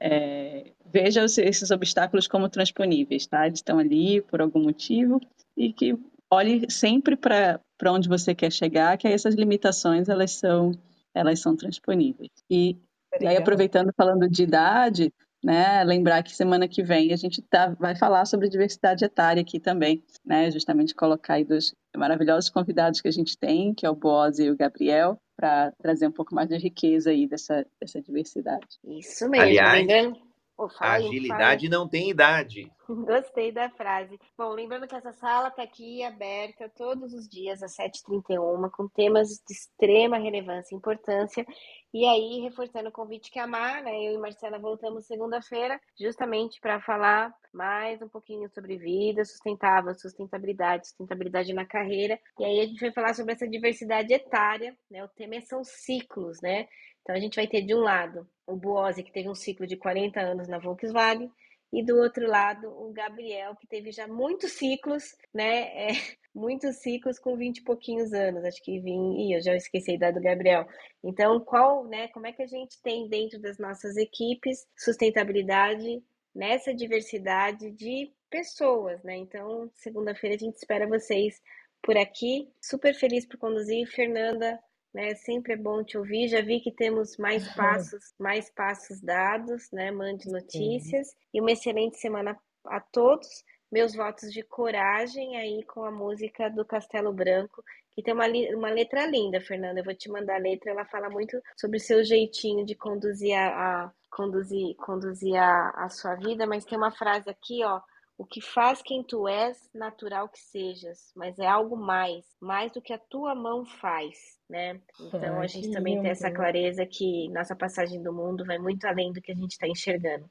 É, veja esses obstáculos como transponíveis, tá? Eles estão ali por algum motivo e que olhe sempre para onde você quer chegar, que essas limitações elas são elas são transponíveis. E, e aí aproveitando falando de idade, né, lembrar que semana que vem a gente tá, vai falar sobre diversidade etária aqui também, né, justamente colocar aí dos maravilhosos convidados que a gente tem, que é o Boaz e o Gabriel, para trazer um pouco mais de riqueza aí dessa, dessa diversidade. Isso mesmo. Aliás, lembrando... oh, agilidade não tem idade. Gostei da frase. Bom, lembrando que essa sala está aqui aberta todos os dias às 7h31, com temas de extrema relevância e importância. E aí, reforçando o convite que a Mar, né, eu e Marcela voltamos segunda-feira, justamente para falar mais um pouquinho sobre vida sustentável, sustentabilidade, sustentabilidade na carreira. E aí a gente vai falar sobre essa diversidade etária, né? O tema é são ciclos, né? Então a gente vai ter de um lado o Buose, que teve um ciclo de 40 anos na Volkswagen, e do outro lado o Gabriel, que teve já muitos ciclos, né? É, muitos ciclos com 20 e pouquinhos anos, acho que vim, Ih, eu já esqueci a idade do Gabriel. Então, qual, né, como é que a gente tem dentro das nossas equipes sustentabilidade nessa diversidade de pessoas, né? Então, segunda-feira a gente espera vocês por aqui. Super feliz por conduzir, Fernanda, né? Sempre é bom te ouvir. Já vi que temos mais passos, mais passos dados, né? Mande notícias Sim. e uma excelente semana a todos. Meus votos de coragem aí com a música do Castelo Branco, que tem uma, uma letra linda, Fernanda. Eu vou te mandar a letra. Ela fala muito sobre o seu jeitinho de conduzir a, a conduzir, conduzir a, a sua vida, mas tem uma frase aqui, ó. O que faz quem tu és, natural que sejas, mas é algo mais, mais do que a tua mão faz, né? Então a gente também lindo. tem essa clareza que nossa passagem do mundo vai muito além do que a gente está enxergando.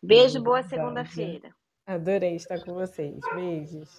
Beijo, boa segunda-feira. Adorei estar com vocês. Beijos.